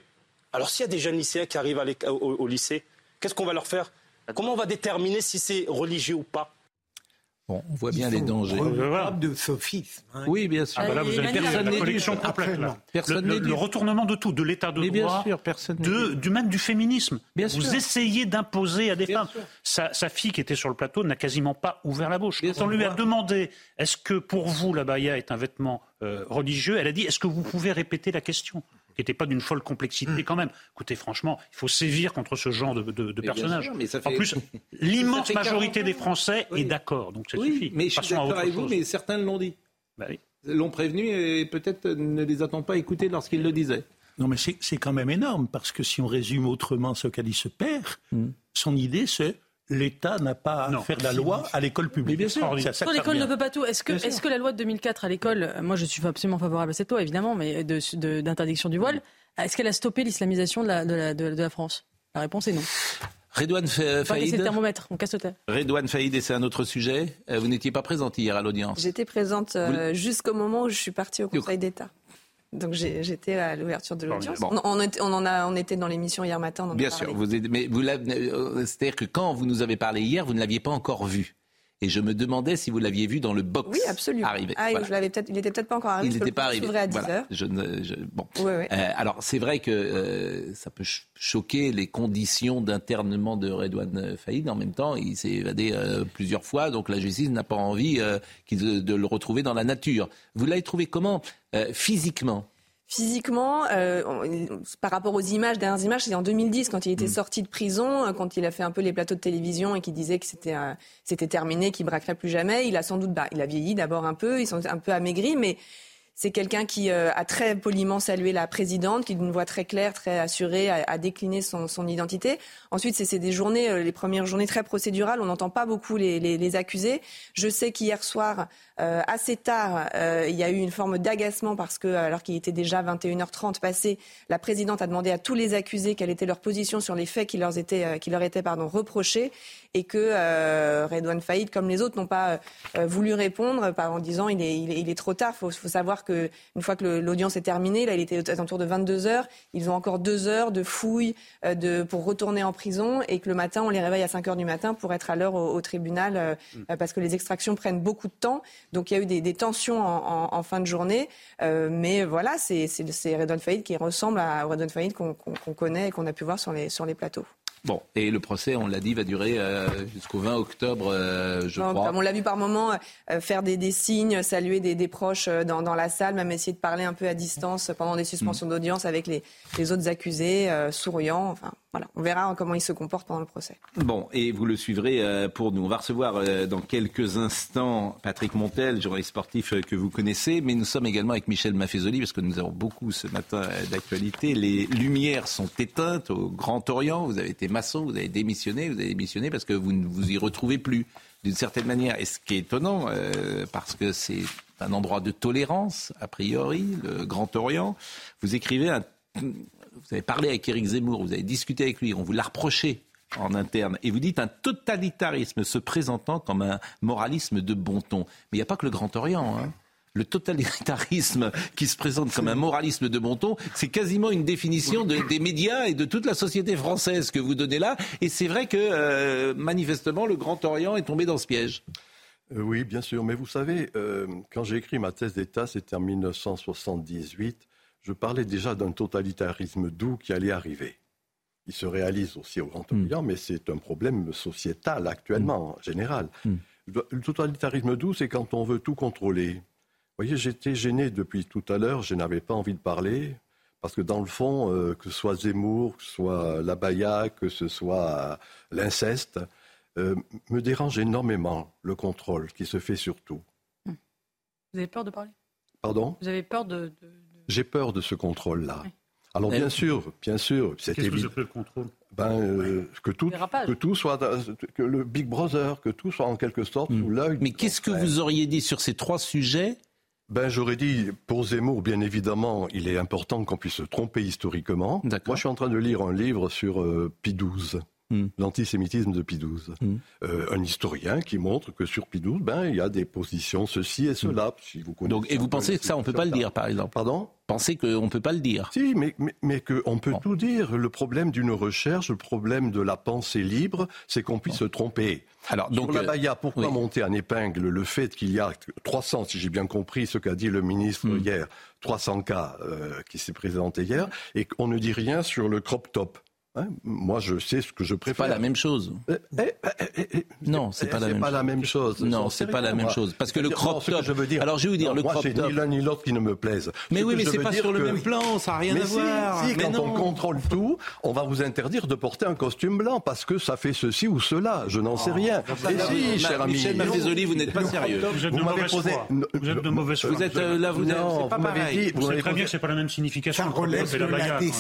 Alors s'il y a des jeunes lycéens qui arrivent au, lycée, qu'est-ce qu'on va leur faire? Comment on va déterminer si c'est religieux ou pas? Bon, on voit bien les dangers. de sophisme. Hein. Oui, bien sûr. Ah bah là, vous avez personne la collection complète. Là. Personne le, le, retournement de tout, de l'état de droit, sûr, personne de, du même du féminisme. Bien vous sûr. essayez d'imposer à des femmes. Sa, sa, fille qui était sur le plateau n'a quasiment pas ouvert la bouche. Quand on lui a demandé est-ce que pour vous la baya est un vêtement euh, religieux, elle a dit est-ce que vous pouvez répéter la question? Qui n'était pas d'une folle complexité hmm. quand même. Écoutez, franchement, il faut sévir contre ce genre de, de, personnages. En plus, l'immense majorité des Français est d'accord, donc ça oui, Mais je suis d'accord avec vous, mais certains l'ont dit. Bah l'ont prévenu et peut-être ne les attendent pas écouter lorsqu'ils le disaient. Non, mais c'est quand même énorme, parce que si on résume autrement ce qu'a dit ce père, hmm. son idée c'est l'État n'a pas à faire la loi à l'école publique. bien sûr. L'école ne peut pas tout. Est-ce que, est que la loi de 2004 à l'école, moi je suis absolument favorable à cette loi évidemment, mais d'interdiction du voile, est-ce qu'elle a stoppé l'islamisation de la, de, la, France? La réponse est non. Redouane Faïd. Thermomètre, on casse. Redouane Faïd, et c'est un autre sujet. Euh, vous n'étiez pas présente hier à l'audience. J'étais présente euh, jusqu'au moment où je suis partie au Conseil d'État. Donc j'étais à l'ouverture de l'audience. On, en a, on était dans l'émission hier matin. Bien sûr, vous, mais vous euh, c'est-à-dire que quand vous nous avez parlé hier, vous ne l'aviez pas encore vu. Et je me demandais si vous l'aviez vu dans le box. Oui, absolument. Arrivé. Ah, je l'avais peut-être, il n'était peut-être pas encore arrivé. Il n'était pas arrivé. à 10 heures. Je, bon. Euh, alors c'est vrai que euh, ça peut choquer les conditions d'internement de Redouane Faïd. En même temps, il s'est évadé plusieurs fois, donc la justice n'a pas envie de, de, le retrouver dans la nature. Vous l'avez trouvé comment physiquement? Physiquement, euh, par rapport aux images, dernières images, c'était en 2010 quand il était mm. sorti de prison, quand il a fait un peu les plateaux de télévision et qui disait que c'était c'était terminé, qu'il braquerait plus jamais. Il a sans doute, bah, il a vieilli d'abord un peu, ils sont un peu amaigris, mais c'est quelqu'un qui euh, a très poliment salué la présidente, qui d'une voix très claire, très assurée, a, décliné son, identité. Ensuite, c'est des journées, euh, les premières journées très procédurales. On n'entend pas beaucoup les, accusés. Je sais qu'hier soir, euh, assez tard, il y a eu une forme d'agacement parce que, alors qu'il était déjà 21h30 passé, la présidente a demandé à tous les accusés quelle était leur position sur les faits qui leur étaient, qui reprochés et que euh, Redouane Faïd, comme les autres, n'ont pas voulu répondre en disant il est, il est, trop tard. Il faut, faut, savoir qu'une fois que l'audience est terminée, là, il était à tour de 22 heures, ils ont encore deux heures de fouilles de, pour retourner en prison et que le matin, on les réveille à 5 heures du matin pour être à l'heure au, tribunal mm. parce que les extractions prennent beaucoup de temps. Donc il y a eu des, tensions en, fin de journée. Euh, mais voilà, c'est Redon Faïd qui ressemble à Redon Faïd qu'on connaît et qu'on a pu voir sur les, sur les plateaux. Bon, et le procès, on l'a dit, va durer euh, jusqu'au 20 octobre, euh, je crois. On l'a vu par moments faire des, signes, saluer des, proches dans, la salle, même essayer de parler un peu à distance pendant des suspensions d'audience avec les, les, autres accusés, souriant. Enfin, voilà, on verra comment il se comporte pendant le procès. Bon, et vous le suivrez euh, pour nous. On va recevoir euh, dans quelques instants Patrick Montel, journaliste sportif euh, que vous connaissez, mais nous sommes également avec Michel Maffezoli parce que nous avons beaucoup ce matin d'actualité. Les lumières sont éteintes au Grand Orient. Vous avez été maçon, vous avez démissionné, vous avez démissionné parce que vous ne vous y retrouvez plus d'une certaine manière. Et ce qui est étonnant, parce que c'est un endroit de tolérance, a priori, le Grand Orient, vous écrivez un vous avez parlé avec Éric Zemmour, vous avez discuté avec lui, on vous l'a reproché en interne, et vous dites un totalitarisme se présentant comme un moralisme de bon ton. Mais il n'y a pas que le Grand Orient. Hein. Le totalitarisme qui se présente comme un moralisme de bon ton, c'est quasiment une définition des médias et de toute la société française que vous donnez là. Et c'est vrai que euh, manifestement, le Grand Orient est tombé dans ce piège. Euh, oui, bien sûr. Mais vous savez, euh, quand j'ai écrit ma thèse d'État, c'était en 1978 je parlais déjà d'un totalitarisme doux qui allait arriver. Il se réalise aussi au Grand Orient, hmm. mais c'est un problème sociétal actuellement, en général. Hmm. Le totalitarisme doux, c'est quand on veut tout contrôler. Vous voyez, j'étais gêné depuis tout à l'heure, je n'avais pas envie de parler, parce que dans le fond, euh, que ce soit Zemmour, que ce soit l'abaya, que ce soit l'inceste, euh, me dérange énormément le contrôle qui se fait sur tout. Hmm. Vous avez peur de parler? Pardon? Vous avez peur de j'ai peur de ce contrôle-là. Alors bien sûr, bien sûr, c'est évident. Que le contrôle ben, euh, que, tout, que tout soit, que le Big Brother, que tout soit en quelque sorte hmm. sous l'œil. Mais qu'est-ce que vous auriez dit sur ces trois sujets? Ben, j'aurais dit, pour Zemmour, bien évidemment, il est important qu'on puisse se tromper historiquement. Moi, je suis en train de lire un livre sur euh, Pie XII. Hmm. l'antisémitisme de Pie XII. Hmm. Euh, un historien qui montre que sur Pie XII, ben, il y a des positions ceci et cela. Si vous Donc, et vous pensez que ça, on ne peut pas le dire, par exemple? Pardon? Pensez qu'on ne peut pas le dire Si, mais, mais, mais qu'on peut tout dire. Le problème d'une recherche, le problème de la pensée libre, c'est qu'on puisse se tromper. Alors, donc, Sur la euh, Baïa, pourquoi monter en épingle le fait qu'il y a 300, si j'ai bien compris ce qu'a dit le ministre hier, 300 cas euh, qui s'est présenté hier, et qu'on ne dit rien sur le crop top? Hein, moi, je sais ce que je préfère. Pas la même chose. Eh, eh, eh, non, c'est pas, la même, pas la même chose. Non, c'est pas la même chose. Parce que le crop top. Je veux dire, alors, je vais vous dire, le crop top. ni l'un ni l'autre qui ne me plaisent. Mais oui, mais c'est pas sur le même plan, ça n'a rien à voir. Si, quand on contrôle tout, on va vous interdire de porter un costume blanc parce que ça fait ceci ou cela. Je n'en sais oh, rien. Et si, cher ami. Michel Maffezoli, vous n'êtes pas sérieux. Vous êtes de mauvaise foi. Vous êtes de mauvaise foi. Vous êtes euh, là, vous n'êtes pas pareil. Vous savez très bien que c'est pas la même signification.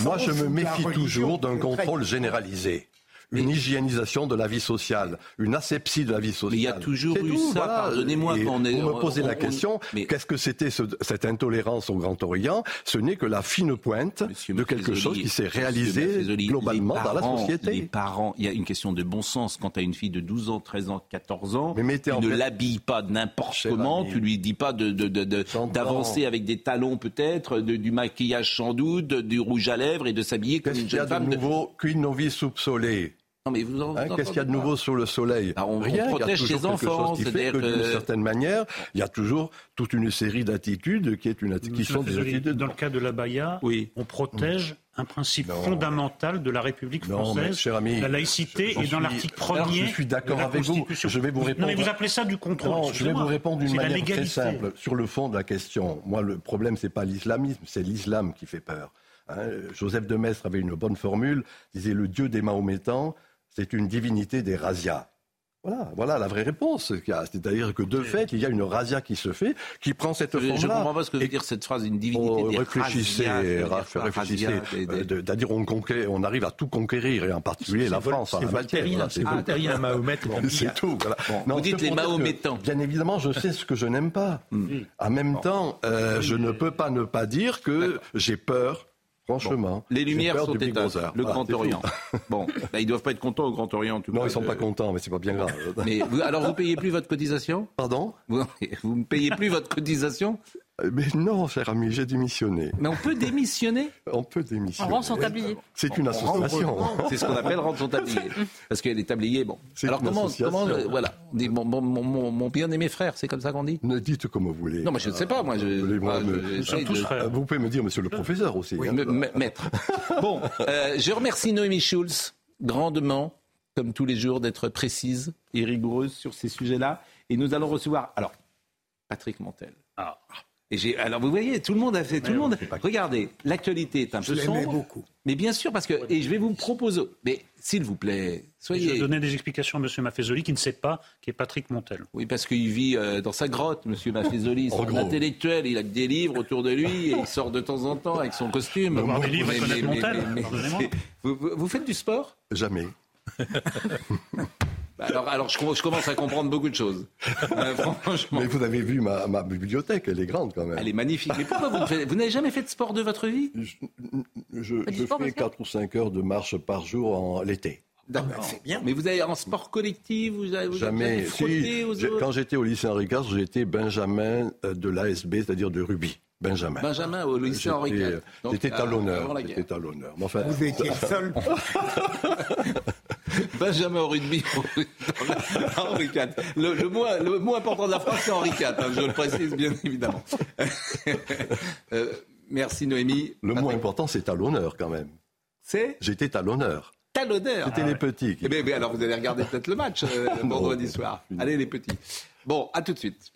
Moi, je me méfie toujours d'un contrôle généralisé une hygiénisation de la vie sociale, une asepsie de la vie sociale. Mais il y a toujours eu ça, pardonnez-moi. Quand on est, vous me posez la question, qu'est-ce que c'était cette intolérance au Grand Orient? Ce n'est que la fine pointe de quelque chose qui s'est réalisé globalement dans la société. Les parents, il y a une question de bon sens. Quand tu as une fille de 12 ans, 13 ans, 14 ans, mais tu ne l'habilles pas n'importe comment, tu lui dis pas d'avancer de, avec des talons peut-être, du maquillage sans doute, du rouge à lèvres et de s'habiller comme une jeune femme. Qu'est-ce qu'il y a de nouveau qu'une novice soupçonnée? Non, mais vous en- Hein, Qu'est-ce qu'il y a de nouveau sur le soleil Ah, on- on Rien. Il y a protège toujours ses quelque enfants, chose qui fait c'est-à-dire que, d'une certaine manière, il y a toujours toute une série d'attitudes qui, est une, qui Monsieur sont des attitudes. Dans le cas de la Baïa, on protège un principe fondamental de la République Non, française, mais, cher ami, la laïcité, et dans l'article premier je suis d'accord de la avec vous. Je vais vous Non, répondre. mais vous appelez ça du contrôle. Non, je vais vous répondre d'une manière très simple. Sur le fond de la question, moi, le problème, c'est pas l'islamisme, c'est l'islam qui fait peur. Hein, Joseph de Maistre avait une bonne formule, disait le Dieu des Mahométans, c'est une divinité des razzias. Voilà, voilà la vraie réponse. C'est-à-dire que de fait, il y a une razzia qui se fait, qui prend cette Je ne forme-là. comprends pas ce que veut dire cette phrase, une divinité Oh, des réfléchissez, quoi, réfléchissez. Euh, C'est-à-dire on, on arrive à tout conquérir, et en particulier la France. c'est voltairien, voilà, c'est voltairien, Mahomet C'est tout. voilà. vous c'est dites les Mahomètans. Bien évidemment, je sais ce que je n'aime pas. En même temps, euh, je ne peux pas ne pas dire que j'ai peur, franchement. Les lumières sont éteintes. Le Grand. Orient. Bon, bah, ils doivent pas être contents au Grand Orient en tout Non, cas. ils sont pas contents, mais c'est pas bien grave. Mais vous- alors vous payez plus votre cotisation? Pardon? Vous, vous ne payez plus votre cotisation? Mais non, cher ami, j'ai démissionné. Mais on peut démissionner On peut démissionner. On rend son tablier. C'est une association. C'est ce qu'on appelle rendre son tablier. Parce que les tabliers, bon. C'est Alors une comment, comment euh, voilà, on dit mon, mon, mon, mon bien-aimé frère, c'est comme ça qu'on dit Ne dites comme vous voulez. Non, mais je ne sais pas, moi. Je, moi, me- Euh, Vous pouvez me dire, monsieur le professeur aussi. hein. Me- maître. Bon, euh, je remercie Noémie Schulz grandement, comme tous les jours, d'être précise et rigoureuse sur ces sujets-là. Et nous allons recevoir, alors, Patrick Montel. Ah. Et j'ai, alors vous voyez, tout le monde a fait, tout le monde. Regardez, l'actualité est un Je peu sombre. beaucoup. Mais bien sûr, parce que et je vais vous proposer. Mais s'il vous plaît, Je soyez. vais donner des explications à M. Maffezoli qui ne sait pas qui est Patrick Montel. Oui, parce qu'il vit euh, dans sa grotte, Monsieur Maffezoli. C'est un gros. intellectuel. Il a que des livres autour de lui et il sort de temps en temps avec son costume. Avoir des livres et connaître Montel, pardonnez-moi. vous, vous- vous faites du sport? Jamais. Bah alors, alors je, com- je commence à comprendre beaucoup de choses. Euh, franchement, Mais vous avez vu ma, ma bibliothèque, elle est grande quand même. elle est magnifique. Mais pourquoi vous ne faites- vous n'avez jamais fait de sport de votre vie? Je, je, Faites du je sport, fais Pascal 4 ou 5 heures de marche par jour en l'été. D'accord. c'est bien. Mais vous avez en sport collectif, vous avez, vous avez Jamais. frotté Si, aux quand j'étais au lycée Henri IV, j'étais Benjamin euh, de l'ASB, c'est-à-dire de rugby. Benjamin. Benjamin au lycée Henri IV. Donc, J'étais à euh, l'honneur. enfin, Vous étiez le seul. Benjamin au rugby Henri IV. Le, le mot, le mot important de la phrase, c'est Henri IV, hein, je le précise bien évidemment. Euh, merci Noémie. le mot important, c'est à l'honneur quand même. C'est? J'étais à l'honneur. t'as l'honneur. C'était les petits. qui- Eh bien, bien, alors vous allez regarder peut-être le match euh, vendredi soir. Allez les petits. Bon, à tout de suite.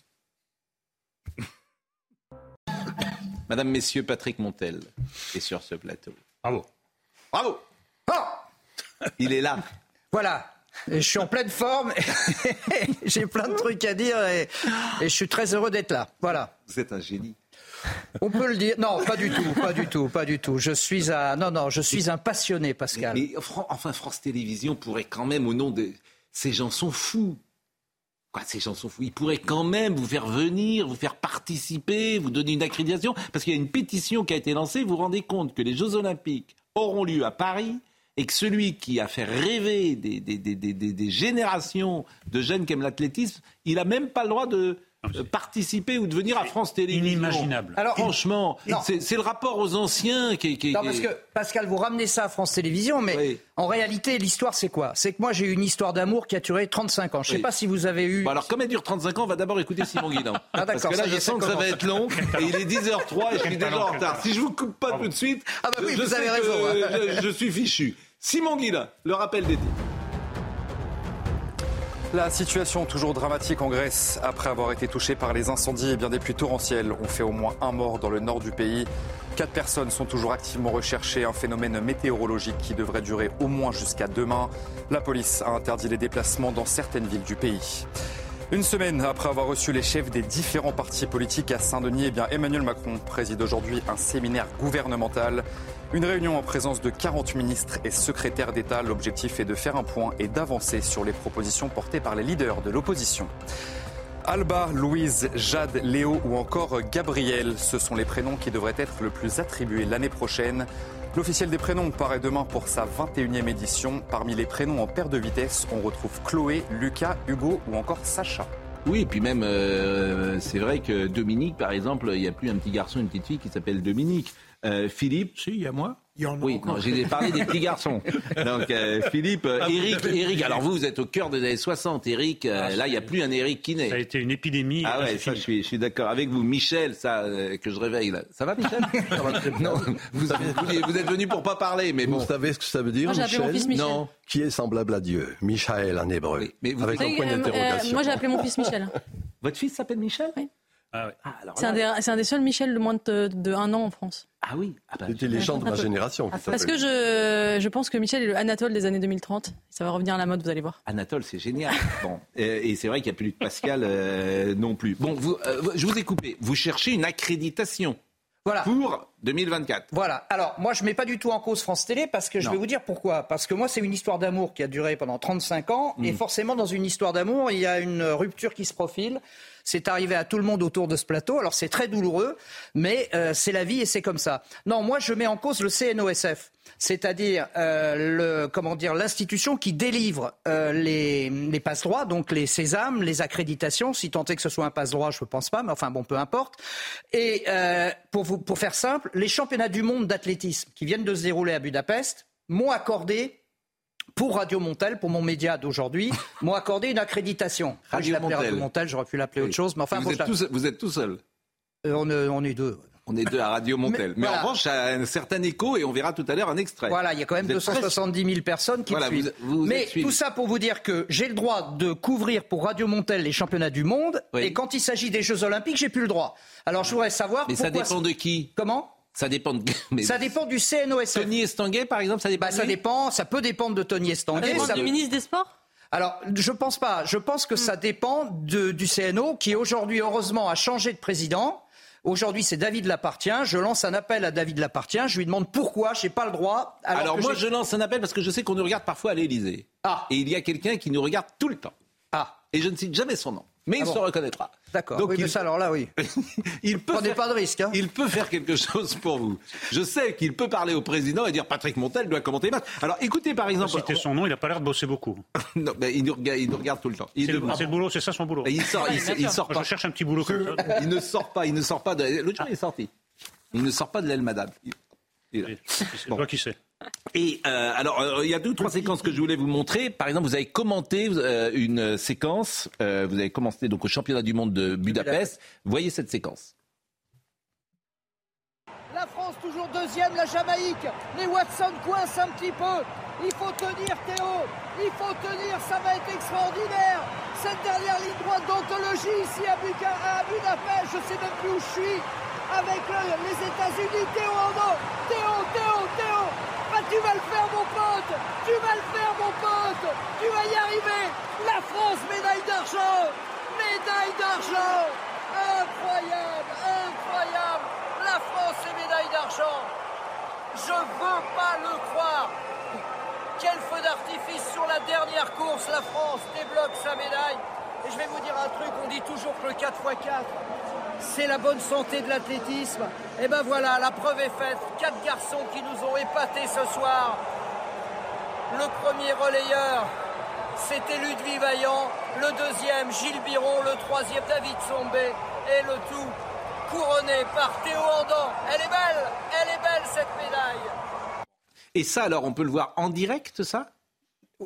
Madame, Messieurs, Patrick Montel est sur ce plateau. Bravo. Bravo Il est là. Voilà. Et je suis en pleine forme. J'ai plein de trucs à dire et, et je suis très heureux d'être là. Voilà. Vous êtes un génie. On peut le dire. Non, pas du tout, pas du tout, pas du tout. Je suis un, non, non, je suis un passionné, Pascal. Mais Fran- enfin, France Télévisions pourrait quand même, au nom de. Ces gens sont fous. Quoi, ces gens sont fous? Ils pourraient quand même vous faire venir, vous faire participer, vous donner une accréditation. Parce qu'il y a une pétition qui a été lancée. Vous vous rendez compte que les Jeux Olympiques auront lieu à Paris et que celui qui a fait rêver des, des- des- des- des- des générations de jeunes qui aiment l'athlétisme, il n'a même pas le droit de euh, participer ou de venir à France Télévisions. Inimaginable. Alors, Franchement, c'est le rapport aux anciens qui, qui- Non, parce que Pascal, vous ramenez ça à France Télévisions, mais Oui. en réalité, l'histoire, c'est quoi? C'est que moi, j'ai eu une histoire d'amour qui a duré 35 ans. Je ne sais Oui. pas si vous avez eu. Bon, alors, comme elle dure 35 ans, on va d'abord écouter Simon Guillain. Ah, Parce que là, je sens que ça va être long. Et il est 10h03 et je suis déjà en retard. Si je vous coupe pas tout de suite, Ah bah oui, je vous sais avez que raison, hein. je, je suis fichu. Simon Guillain, le rappel titres. La situation toujours dramatique en Grèce. Après avoir été touchée par les incendies et bien des pluies torrentielles, on fait au moins un mort dans le nord du pays. Quatre personnes sont toujours activement recherchées, un phénomène météorologique qui devrait durer au moins jusqu'à demain. La police a interdit les déplacements dans certaines villes du pays. Une semaine après avoir reçu les chefs des différents partis politiques à Saint-Denis, eh bien Emmanuel Macron préside aujourd'hui un séminaire gouvernemental. Une réunion en présence de 40 ministres et secrétaires d'État. L'objectif est de faire un point et d'avancer sur les propositions portées par les leaders de l'opposition. Alba, Louise, Jade, Léo ou encore Gabriel, ce sont les prénoms qui devraient être le plus attribués l'année prochaine. L'officiel des prénoms paraît demain pour sa 21e édition. Parmi les prénoms en paire de vitesse, on retrouve Chloé, Lucas, Hugo ou encore Sacha. Oui, et puis même, euh, c'est vrai que Dominique, par exemple, il n'y a plus un petit garçon, une petite fille qui s'appelle Dominique. Euh, Philippe. Si, il y a moi. Oui, non, j'ai parlé des petits garçons. Donc, euh, Philippe, euh, Ah, Eric, alors vous, vous êtes au cœur des années 60. Eric, euh, là, il n'y a plus un Eric qui naît. Ça a été une épidémie. Ah ouais, ça, je suis, je suis d'accord avec vous. Michel, ça, euh, que je réveille là. Ça va, Michel? Non, vous, vous- vous êtes venu pour pas parler, mais bon. Vous savez ce que ça veut dire, Moi, mon Michel? fils Michel. Non. Qui est semblable à Dieu Michael en hébreu. mais vous- avec un point euh, euh, d'interrogation. moi, j'ai appelé mon fils Michel. Votre fils s'appelle Michel? Oui. Ah ouais. C'est un, des- c'est un des seuls Michel de moins de, de un an en France. Ah oui. C'était les gens de ma génération Parce que je, je pense que Michel est le Anatole des années 2030. Ça va revenir à la mode, vous allez voir. Anatole, c'est génial. Bon, et c'est vrai qu'il n'y a plus de Pascal euh, non plus. Bon, vous, euh, je vous ai coupé. Vous cherchez une accréditation Voilà. pour 2024. Voilà. Alors, moi, je mets pas du tout en cause France Télé parce que je Non. vais vous dire pourquoi. Parce que moi, c'est une histoire d'amour qui a duré pendant 35 ans. Et Mm. forcément, dans une histoire d'amour, il y a une rupture qui se profile. C'est arrivé à tout le monde autour de ce plateau. Alors, c'est très douloureux, mais euh, c'est la vie et c'est comme ça. Non, moi, je mets en cause le CNOSF. C'est-à-dire euh, le comment dire l'institution qui délivre euh, les, les passe-droits, donc les sésames, les accréditations, si tant est que ce soit un passe-droit, je ne pense pas, mais enfin bon, peu importe. Et euh, pour, vous, pour faire simple, les championnats du monde d'athlétisme qui viennent de se dérouler à Budapest m'ont accordé pour Radio Montel, pour mon média d'aujourd'hui, m'ont accordé une accréditation. Radio je l'appelais Radio Montel. J'aurais pu l'appeler autre chose, mais enfin, vous, bon, êtes tout, vous êtes tout seul. Euh, on, est, on est deux. On est deux à Radio Montel. Mais, voilà. en revanche, ça a un certain écho et on verra tout à l'heure un extrait. Voilà, il y a quand même Vous êtes 270 000 personnes qui Voilà, me suivent. vous- vous Mais tout ça pour vous dire que j'ai le droit de couvrir pour Radio Montel les championnats du monde. Oui. Et quand il s'agit des Jeux Olympiques, j'ai plus le droit. Alors je voudrais savoir. Mais ça pourquoi dépend de qui? Comment? Ça dépend de. mais- Ça dépend du CNOSF. Tony Estanguet, par exemple, ça dépend. Bah, de ça dépend, ça peut dépendre de Tony Estanguet. Ça dépend ça du ministre des Sports? Alors, je pense pas. Je pense que ça dépend de- du CNO qui aujourd'hui, heureusement, a changé de président. Aujourd'hui, c'est David Lapartien. Je lance un appel à David Lapartien. Je lui demande pourquoi je n'ai pas le droit. Alors, Alors, que moi, je lance un appel parce que je sais qu'on nous regarde parfois à l'Élysée. Ah. Et il y a quelqu'un qui nous regarde tout le temps. Ah. Et je ne cite jamais son nom. Mais Ah il bon. se reconnaîtra. D'accord. Donc, Oui, il- mais ça, alors là, oui. il peut Prenez faire- pas de risque. hein. Il peut faire quelque chose pour vous. Je sais qu'il peut parler au président et dire Patrick Montel doit commenter les matchs. Alors écoutez par exemple. Citer son nom, il n'a pas l'air de bosser beaucoup. Non, mais il, nous regarde, il nous regarde tout le temps. Il, C'est le, demande- c'est le boulot, c'est ça son boulot. Et il sort, il, sort pas. Je cherche un petit boulot comme ça. Il ne sort pas, il ne sort pas de. L'autre jour, il est sorti. Il ne sort pas de l'aile madame. Il- il- C'est toi qui sais. Et euh, alors, euh, il y a deux ou trois séquences que je voulais vous montrer. Par exemple, vous avez commenté euh, une séquence. euh, vous avez commencé donc au championnat du monde de Budapest. Voyez cette séquence. La France toujours deuxième, la Jamaïque. Les Watson coincent un petit peu. Il faut tenir Théo. Il faut tenir, ça va être extraordinaire. Cette dernière ligne droite d'anthologie ici à, Buca- à Budapest, je sais même plus où je suis. Avec le- les États-Unis, Théo en haut. Théo, Théo, Théo. Tu vas le faire mon pote. Tu vas le faire mon pote. Tu vas y arriver. La France, médaille d'argent. Médaille d'argent. Incroyable, incroyable. La France est médaille d'argent. Je veux pas le croire. Quel feu d'artifice sur la dernière course. La France débloque sa médaille. Et je vais vous dire un truc, on dit toujours que le 4x4, c'est la bonne santé de l'athlétisme. Et ben voilà, la preuve est faite. Quatre garçons qui nous ont épatés ce soir. Le premier relayeur, c'était Ludwig Vaillant. Le deuxième, Gilles Biron. Le troisième, David Sombé. Et le tout couronné par Théo Andan. Elle est belle, elle est belle cette médaille. Et ça, alors, on peut le voir en direct, ça?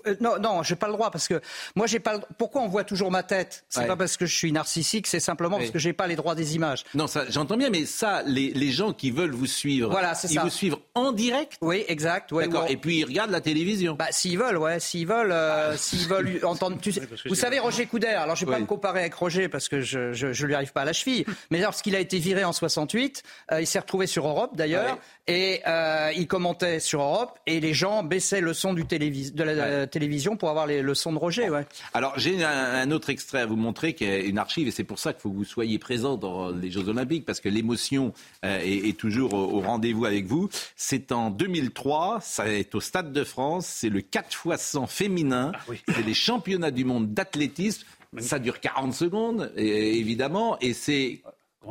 Euh, non, non, j'ai pas le droit parce que moi j'ai pas. le- Pourquoi on voit toujours ma tête? C'est Ouais. pas parce que je suis narcissique, c'est simplement parce que j'ai pas les droits des images. Non, ça, j'entends bien, mais ça, les, les gens qui veulent vous suivre, Voilà, ils ça. vous suivent en direct? Oui, exact. Ouais, D'accord. Et puis ils regardent la télévision. Bah, s'ils veulent, ouais, s'ils veulent, euh, s'ils veulent entendre. tu vous savez, Roger Coudert, alors je vais pas me comparer avec Roger parce que je, je, je lui arrive pas à la cheville, mais lorsqu'il a été viré en 68, euh, il s'est retrouvé sur Europe d'ailleurs, et euh, il commentait sur Europe, et les gens baissaient le son du télévis- de la euh, télévision pour avoir les, le son de Roger, ouais. Alors j'ai un, un autre extrait à vous montrer qui est une archive et c'est pour ça qu'il faut que vous soyez présent dans les Jeux Olympiques parce que l'émotion euh, est, est toujours au, au rendez-vous avec vous. C'est en 2003, ça est au Stade de France, c'est le 4 x 100 féminin, c'est les championnats du monde d'athlétisme. Ça dure 40 secondes, et- évidemment, et c'est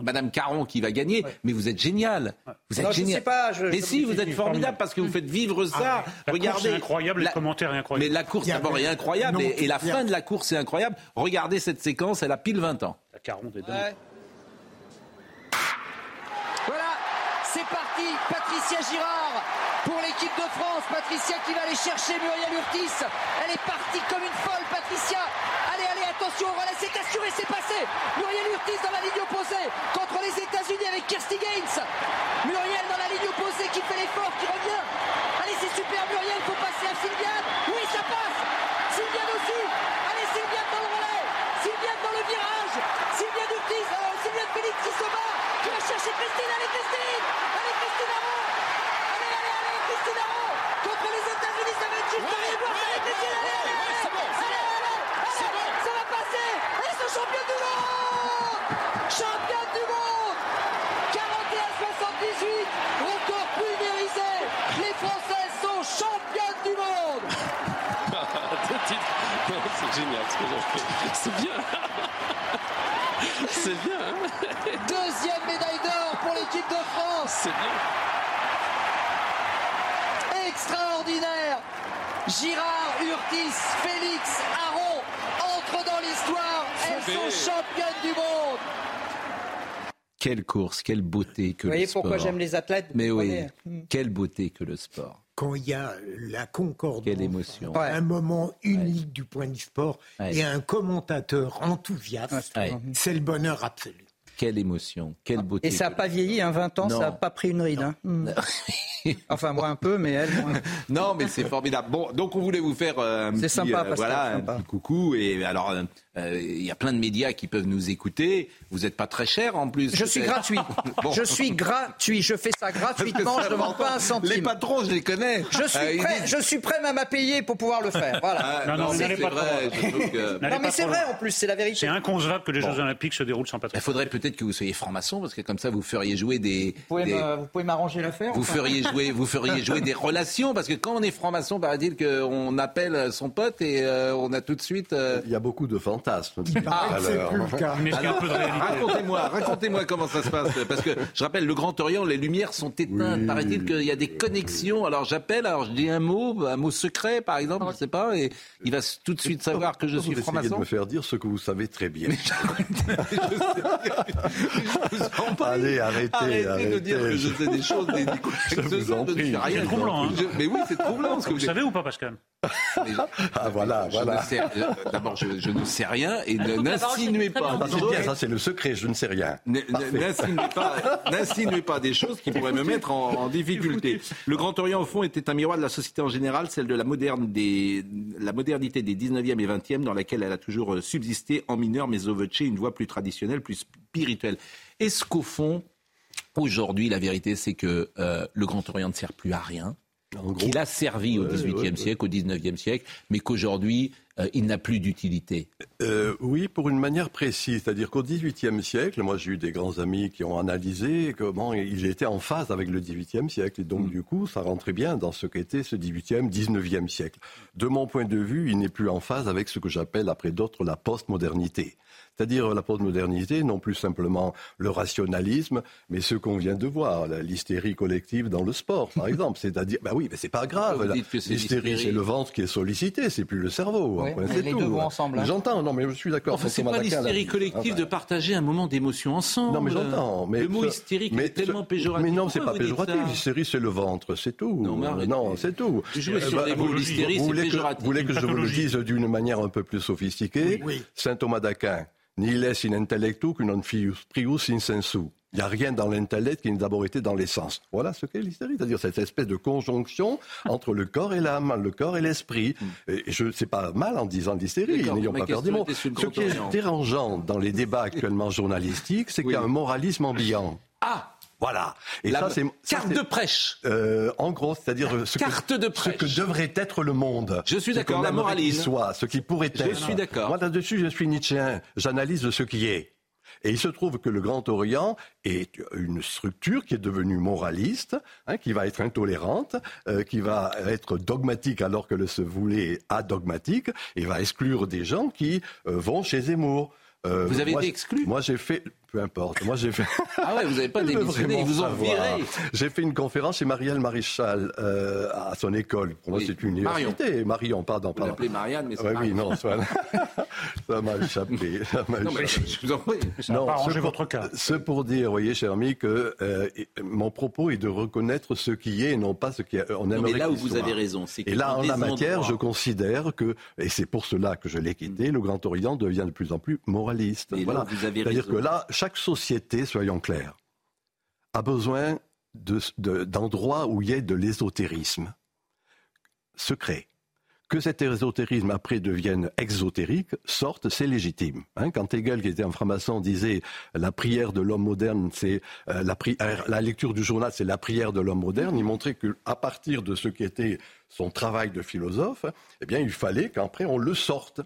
Madame Caron qui va gagner. Mais vous êtes génial. Vous êtes Non, je génial. sais pas, je- mais je- si, vous êtes formidable parce que vous faites vivre ça. Ah, La Regardez. course est incroyable, La- les commentaires est incroyable. Mais la course d'abord est incroyable Non, et, et la fin de la course est incroyable. Regardez cette séquence, elle a pile 20 ans. La Caron des dingue. Ouais. Voilà, c'est parti. Patricia Girard pour l'équipe de France. Patricia qui va aller chercher Muriel Urtis. Elle est partie comme une folle, Patricia. Attention, au relais, c'est assuré, c'est passé. Muriel Urtis dans la ligne opposée contre les États-Unis avec Kirsty Gaines. Muriel dans la ligne opposée qui fait l'effort, qui revient. Allez, c'est super, Muriel, faut passer à Sylviane. Oui, ça passe. Sylviane aussi. Allez, Sylviane dans le relais. Sylviane dans le virage. Sylviane Urtis, euh, Sylviane Félix qui se bat. Qui va chercher Christine. Allez, Christine. Allez, Christine Aron. Allez, allez, allez, Christine Aron. Contre les États-Unis, ça va être juste ouais, voir. Allez, Christine, allez, allez, allez. Allez, allez, allez, ça va passer. Elles sont championnes du monde. Championne du monde. 41-78. Record pulvérisé. Les Françaises sont championnes du monde. C'est bien. C'est bien. Hein Deuxième médaille d'or pour l'équipe de France. C'est bien. Extraordinaire. Girard, Urtis, Félix, Aron entrent dans l'histoire. Elles sont championnes du monde. Quelle course, quelle beauté que Vous voyez le sport. pourquoi j'aime les athlètes vous Mais oui, quelle beauté que le sport. Quand il y a la concorde, Quelle émotion. un moment unique du point du sport Ouais. et un commentateur enthousiaste, Ouais. c'est le bonheur absolu. Quelle émotion, quelle beauté. Et ça n'a pas vieilli, hein, 20 ans, Non. ça n'a pas pris une ride. hein. Hmm. enfin, moi un peu, mais elle, moins. Non, mais c'est formidable. Bon, donc on voulait vous faire euh, un C'est petit, sympa, euh, voilà, sympa. un petit coucou. Et alors, euh, euh, il y a plein de médias qui peuvent nous écouter. Vous n'êtes pas très cher en plus. Je suis gratuit. Bon. Je suis gratuit. Je fais ça gratuitement. Je ne demande pas un centime. Les patrons, je les connais. Je suis Euh, prêt. disent- Je suis prêt même à payer pour pouvoir le faire. Voilà. Ah, Non, non, c'est vrai. que- Non, mais c'est vrai en plus, c'est la vérité. C'est inconcevable que les Jeux Olympiques se déroulent sans Il patron. faudrait peut-être que vous soyez franc-maçon parce que comme ça vous feriez jouer des. Vous pouvez m'arranger l'affaire Vous enfin feriez jouer, vous feriez jouer des relations parce que quand on est franc-maçon, paraît-il qu'on appelle son pote et euh, on a tout de suite. euh, Il y a beaucoup de fantasmes. Paraît que c'est l'heure. plus le cas. De Racontez-moi, racontez-moi comment ça se passe. Parce que je rappelle, le Grand Orient, les lumières sont éteintes. Oui. Paraît-il qu'il y a des connexions. Alors j'appelle, alors je dis un mot, un mot secret par exemple, je sais pas, et il va tout de suite savoir que je Vous suis essayez de franc-maçon. me faire dire ce que vous savez très bien. Je vous. Allez, arrêtez, Arrêtez arrêtez. de dire que je sais des choses, des, des Je vous en je ne prie. sais rien. C'est troublant, hein. Je- Mais oui, c'est troublant. ce que Vous vous savez ou pas, Pascal? Ah voilà, Je voilà. ne sais- D'abord, je, je ne sais rien et n'insinuez pas. Ça c'est bien, choses- ça c'est le secret, je ne sais rien. N'insinuez pas, des choses qui pourraient me mettre en, en difficulté. Le Grand Orient, au fond, était un miroir de la société en général, celle de la, moderne des, la modernité des 19e et 20e, dans laquelle elle a toujours euh, subsisté en mineur, mais au voce, une voie plus traditionnelle, plus spirituelle. Est-ce qu'au fond, aujourd'hui, la vérité, c'est que euh, le Grand Orient ne sert plus à rien? Qu'il a servi au XVIIIe siècle, au XIXe siècle, mais qu'aujourd'hui, euh, il n'a plus d'utilité. Euh, oui, pour une manière précise. C'est-à-dire qu'au XVIIIe siècle, moi j'ai eu des grands amis qui ont analysé comment il était en phase avec le XVIIIe siècle. Et donc du coup, ça rentrait bien dans ce qu'était ce XVIIIe, XIXe siècle. De mon point de vue, il n'est plus en phase avec ce que j'appelle, après d'autres, la postmodernité. C'est-à-dire la postmodernité, non plus simplement le rationalisme, mais ce qu'on vient de voir, l'hystérie collective dans le sport, par exemple. C'est-à-dire, bah oui, mais c'est pas grave. L'hystérie. c'est le ventre qui est sollicité, c'est plus le cerveau. C'est les tout. deux vont ensemble, hein. J'entends, non, mais je suis d'accord. Enfin, c'est pas l'hystérie collective Enfin, de partager un moment d'émotion ensemble. Non, mais j'entends. Mais le mot hystérique mais est tellement ce- péjoratif. Mais non, c'est pas péjoratif. L'hystérie, c'est le ventre, c'est tout. Non, mais. Non, c'est tout. Jouez Eh sur les mots. L'hystérie, vous c'est voulez que, péjoratif. vous voulez que je vous le dise d'une manière un peu plus sophistiquée. Saint Thomas d'Aquin, nihil est in intellectu que non fius prius in sensu. Il n'y a rien dans l'intellect qui n'a d'abord été dans l'essence. Voilà ce qu'est l'hystérie, c'est-à-dire cette espèce de conjonction entre le corps et l'âme, le corps et l'esprit. Et je c'est pas mal en disant l'hystérie, n'ayons pas peur question du mot. était sur le Ce qui est dérangeant dans les débats actuellement journalistiques, c'est qu'il y a Oui. un moralisme ambiant. Ah Voilà. Et La ça, c'est carte de prêche. euh, en gros, c'est-à-dire ce, Carte que, de ce prêche. que devrait être le monde. Je suis Ce d'accord, la qu'il soit, ce qui pourrait Je être. suis d'accord. Moi, là-dessus, je suis nietzschéen. J'analyse ce qui est. Et il se trouve que le Grand Orient est une structure qui est devenue moraliste, hein, qui va être intolérante, euh, qui va être dogmatique alors que le se voulait adogmatique, et va exclure des gens qui euh, vont chez Zemmour. Euh, Vous avez moi, été exclu? Moi, j'ai fait. Peu importe. Moi, j'ai fait. Ah ouais, vous n'avez pas démissionné, ils vous ont viré. J'ai fait une conférence chez Marielle Maréchal euh, à son école. Pour moi, Oui. c'est une Marion. université. Marion, pardon, Vous pardon. l'appelez Marianne, mais c'est Ouais, Marion. oui, non, ça, ça m'a échappé. ça m'a Non, mais je vous en prie, ça Non, pas arrangé ce pour- votre cas. Ce pour dire, vous voyez, cher ami, que euh, mon propos est de reconnaître ce qui est et non pas ce qui est. On Non, mais là où vous soit. avez raison, c'est que Et là, en la matière, endroits- je considère que, et c'est pour cela que je l'ai quitté, le Grand Orient devient de plus en plus moraliste. Là voilà. vous C'est-à-dire raison. que là, chaque société, soyons clairs, a besoin de- de- d'endroits où il y ait de l'ésotérisme secret. Que cet ésotérisme après devienne exotérique, sorte, c'est légitime. Hein, quand Hegel, qui était un franc-maçon, disait la prière de l'homme moderne, c'est euh, euh, la lecture du journal, c'est la prière de l'homme moderne, il montrait que à partir de ce qui était son travail de philosophe, eh bien, il fallait qu'après on le sorte.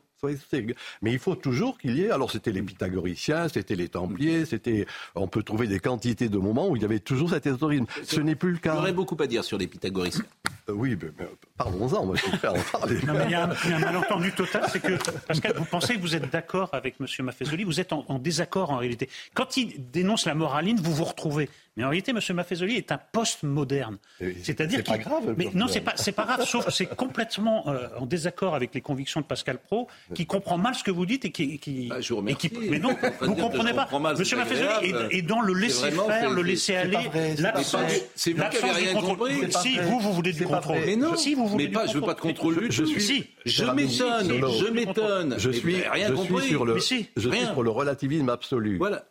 Mais il faut toujours qu'il y ait. Alors, c'était les pythagoriciens, c'était les Templiers, c'était. On peut trouver des quantités de moments où il y avait toujours cet ésotérisme. Ce n'est plus le cas. J'aurais beaucoup à dire sur les pythagoriciens. Euh, oui, mais, mais parlons-en. Moi, je suis prêt à en parler. Non, mais il y, a un, il y a un malentendu total, c'est que, Pascal, vous pensez que vous êtes d'accord avec M. Maffezoli, vous êtes en, en désaccord en réalité. Quand il dénonce la moraline, vous vous retrouvez. Mais en réalité, M. Maffezoli est un post-moderne. C'est-à-dire c'est pas grave, Mais non, c'est pas, c'est pas grave, sauf que c'est complètement euh, en désaccord avec les convictions de Pascal Pro, qui comprend mal ce que vous dites et qui. qui Bah, je vous et qui- mais non, vous comprenez je pas. comprends mal, M. Maffezoli est, est dans le laisser-faire, le laisser-aller, l'absence. C'est vous qui du rien contrôle. compris. Si, vous, vous voulez du contrôle. Mais non, Si, vous voulez mais du pas, je veux pas de contrôle Je suis- Si, je m'étonne, je m'étonne. Je suis, rien je suis compris. je suis pour le relativisme absolu. Voilà.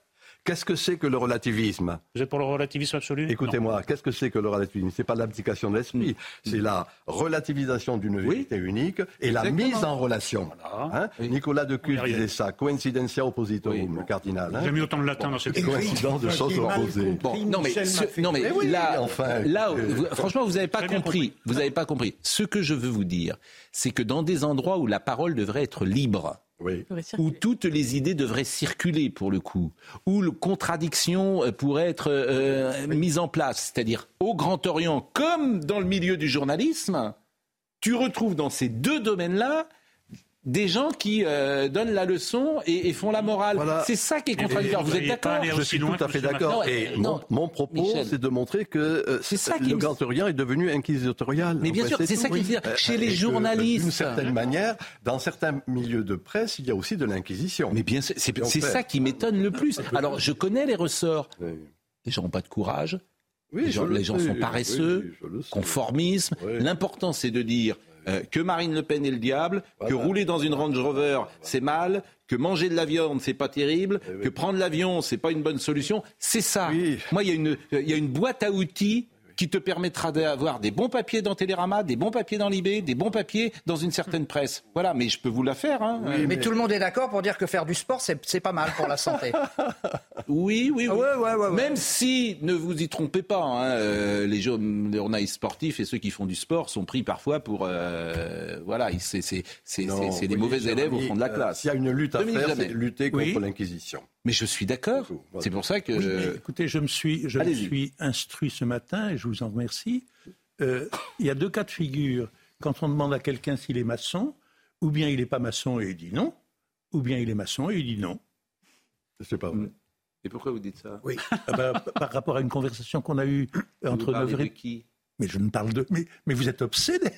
Qu'est-ce que c'est que le relativisme? Vous êtes pour le relativisme absolu? Écoutez-moi, qu'est-ce que c'est que le relativisme? C'est pas l'abdication de l'esprit, Mm. c'est la relativisation d'une vérité unique et la mise en relation. Hein Nicolas de On y Cus arrive. disait ça, coincidentia oppositorum, le cardinal. hein. J'ai mis autant de latin dans cette Coïncidence de choses opposées. Bon, non mais, ce- non mais Mais oui, là, enfin, là, euh, vous- franchement, vous n'avez pas compris. Vous n'avez pas compris. Ce que je veux vous dire, c'est que dans des endroits où la parole devrait être libre, Oui. où toutes les idées devraient circuler pour le coup, où le contradiction euh, pourrait être euh, mise en place, c'est-à-dire au Grand Orient comme dans le milieu du journalisme, tu retrouves dans ces deux domaines-là des gens qui euh, donnent la leçon et, et font la morale. Voilà. C'est ça qui est contradictoire. vous Vous êtes d'accord Je suis tout à fait d'accord. Et Non, mon, propos, c'est de montrer que euh, C'est ça le Grand est devenu inquisitorial. Mais bien sûr, c'est ça qui veut dire. Euh, Chez les et journalistes. D'une certaine manière, dans certains milieux de presse, il y a aussi de l'inquisition. Mais bien sûr, c'est ça qui m'étonne le plus. Alors, je connais les ressorts. Oui. Les gens n'ont pas de courage. Oui, les gens, le les gens sais, sont oui, paresseux, conformisme. Oui. L'important, c'est de dire euh, que Marine Le Pen est le diable, que rouler dans une Range Rover, c'est mal, que manger de la viande, c'est pas terrible, Eh oui. que prendre l'avion, c'est pas une bonne solution. C'est ça. Oui. Moi, il y, a une- il y a une boîte à outils qui te permettra d'avoir des bons papiers dans Télérama, des bons papiers dans Libé, des bons papiers dans une certaine presse. Voilà, mais je peux vous la faire. Hein. mais, mais- tout le monde est d'accord pour dire que faire du sport, c'est pas mal pour la santé. Oui, oui, oui. Ouais, ouais, ouais, ouais. Même si, ne vous y trompez pas, hein, euh, les journalistes sportifs et ceux qui font du sport sont pris parfois pour... euh, voilà, c'est des oui, mauvais élèves au fond de la euh, classe. S'il y a une lutte à Dominique faire, c'est lutter contre Oui. l'inquisition. Mais je suis d'accord. C'est pour ça que... Oui, mais écoutez, je me suis, je me suis instruit ce matin et je vous en remercie. Euh, il y a deux cas de figure. Quand on demande à quelqu'un s'il est maçon, ou bien il n'est pas maçon et il dit non, ou bien il est maçon et il dit non. C'est pas vrai. Et pourquoi vous dites ça? Oui. Ah ben, par rapport à une conversation qu'on a eue entre Vous parlez 9 de et... qui? Mais je ne parle de. Mais, mais vous êtes obsédé.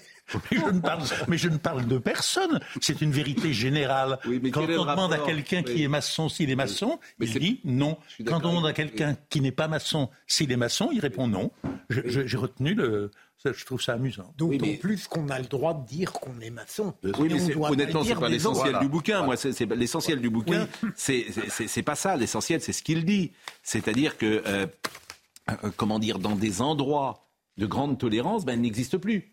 Mais je, ne parle, mais je ne parle de personne. C'est une vérité générale. Oui, mais Quand on demande à quelqu'un Oui. qui est maçon s'il est maçon, Mais il dit non. Quand on demande à quelqu'un qui n'est pas maçon s'il est maçon, il répond non. J'ai retenu le. ça, je trouve ça amusant. D'autant Oui, mais- plus qu'on a le droit de dire qu'on est maçon. Oui, mais on honnêtement, c'est dire pas l'essentiel du bouquin. Moi, c'est c'est- l'essentiel du bouquin. c'est pas ça. L'essentiel, c'est ce qu'il dit. C'est-à-dire que, euh, euh, comment dire, dans des endroits de grande tolérance, ben, elle n'existe plus.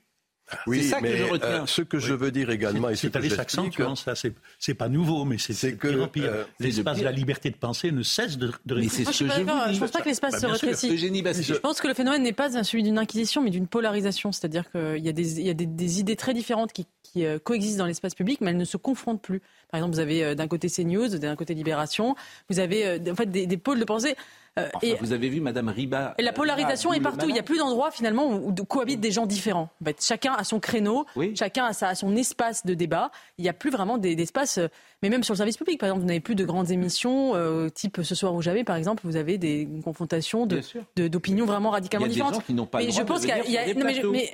Oui, c'est ça que mais, je retiens. euh, ce que je veux dire également, et ce C'est que j'explique, s'accentuant, ça. C'est c'est pas nouveau, mais c'est que, pire euh, L'espace de la liberté de penser ne cesse de, de Mais c'est Moi, ce je que. Je pense pas que l'espace Bah, se rétrécit. Bastier. Je pense que le phénomène n'est pas celui d'une inquisition, mais d'une polarisation. C'est-à-dire qu'il y a, des, il y a des, des idées très différentes qui, qui, euh, coexistent dans l'espace public, mais elles ne se confrontent plus. Par exemple, vous avez euh, d'un côté CNews, d'un côté Libération. Vous avez euh, en fait des, des pôles de pensée. Euh, Enfin, et- vous avez vu Madame Riba. Et la polarisation euh, est partout. Il n'y a plus d'endroits finalement où, cohabitent des gens différents. En fait, chacun a son créneau, chacun a, sa- a son espace de débat. Il n'y a plus vraiment des- d'espace, euh, mais même sur le service public, par exemple, vous n'avez plus de grandes émissions, euh, type Ce soir où j'avais, par exemple, vous avez des confrontations de- d'opinions vraiment radicalement différentes. gens qui n'ont pas le mais droit je pense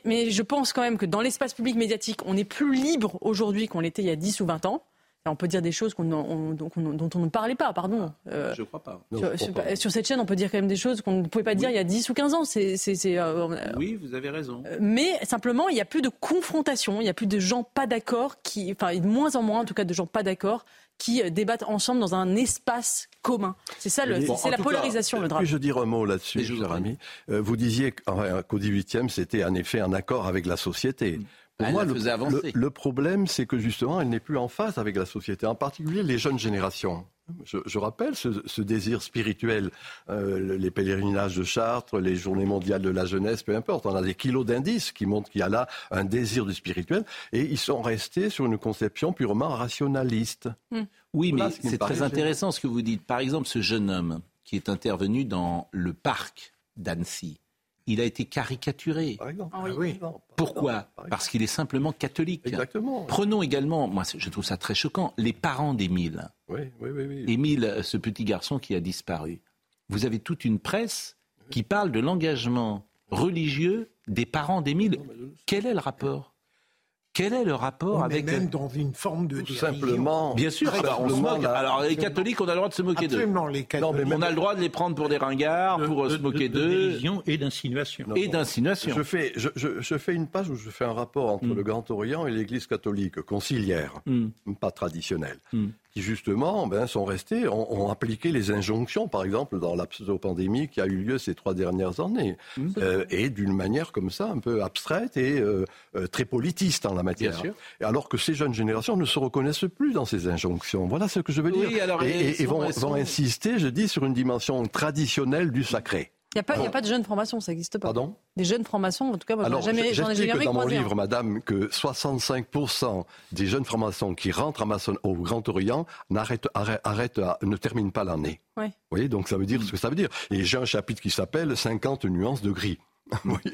mais je pense quand même que dans l'espace public médiatique, on est plus libre aujourd'hui qu'on l'était il y a 10 ou 20 ans. On peut dire des choses qu'on- on- dont, on- dont on ne parlait pas, pardon. Euh, Je crois pas. sur, sur- sur cette chaîne, on peut dire quand même des choses qu'on ne pouvait pas dire il y a 10 ou 15 ans. C'est, c'est- c'est, euh, Oui, vous avez raison. mais simplement, il n'y a plus de confrontation, il n'y a plus de gens pas d'accord, qui, enfin, de moins en moins en tout cas de gens pas d'accord qui euh, débattent ensemble dans un espace commun. C'est ça, le, c'est, Bon, c'est en la polarisation, cas, le drame. Puis-je dire un mot là-dessus, cher ami? Euh, Vous disiez qu'au XVIIIe, c'était en effet un accord avec la société. Pour Elle moi, le, faisait avancer. le- le problème, c'est que justement, elle n'est plus en phase avec la société, en particulier les jeunes générations. Je, je rappelle ce, ce désir spirituel, euh, les pèlerinages de Chartres, les journées mondiales de la jeunesse, peu importe. On a des kilos d'indices qui montrent qu'il y a là un désir du spirituel, et ils sont restés sur une conception purement rationaliste. Oui, Voilà mais ce c'est très gênant. intéressant ce que vous dites. Par exemple, ce jeune homme qui est intervenu dans le parc d'Annecy, il a été caricaturé. Par exemple. Ah oui. Pourquoi Parce qu'il est simplement catholique. Exactement. Prenons également, moi je trouve ça très choquant, les parents d'Émile. Oui, oui, oui. oui. Émile, ce petit garçon qui a disparu. Vous avez toute une presse qui parle de l'engagement religieux des parents d'Émile. Quel est le rapport Quel est le rapport On avec est même dans une forme de Tout dérision. simplement. Bien sûr, bah, on se simplement, moque. là, Alors les catholiques, on a le droit de se moquer d'eux. Absolument, les catholiques. On a le droit de les prendre pour des ringards, pour euh, de- se moquer de- de d'eux. dérision et d'insinuation. Et d'insinuation. Je fais, je, je- je fais une page où je fais un rapport entre le Grand Orient et l'Église catholique, conciliaire, Mm. pas traditionnelle, Mm. Qui justement ben, sont restés, ont, ont appliqué les injonctions, par exemple, dans la pseudo-pandémie qui a eu lieu ces trois dernières années, Mm. euh, et d'une manière comme ça, un peu abstraite et euh, euh, très politiste en la matière. Bien sûr. Et alors que ces jeunes générations ne se reconnaissent plus dans ces injonctions. Voilà ce que je veux Oui, dire. alors, et, et- vont, sont- vont insister, je dis, sur une dimension traditionnelle du sacré. Il n'y a, pas- il y a Bon. pas de jeunes francs-maçons, ça n'existe pas. Pardon Des jeunes francs-maçons, en tout cas, moi, j'en ai Alors, jamais, j'en ai jamais dans mon un. livre, madame, que 65% des jeunes francs-maçons qui rentrent à Maçon- au Grand Orient n'arrêtent, arrêtent- arrêtent à- ne terminent pas l'année. Ouais. Vous voyez, donc ça veut dire ce que ça veut dire. Et j'ai un chapitre qui s'appelle 50 nuances de gris.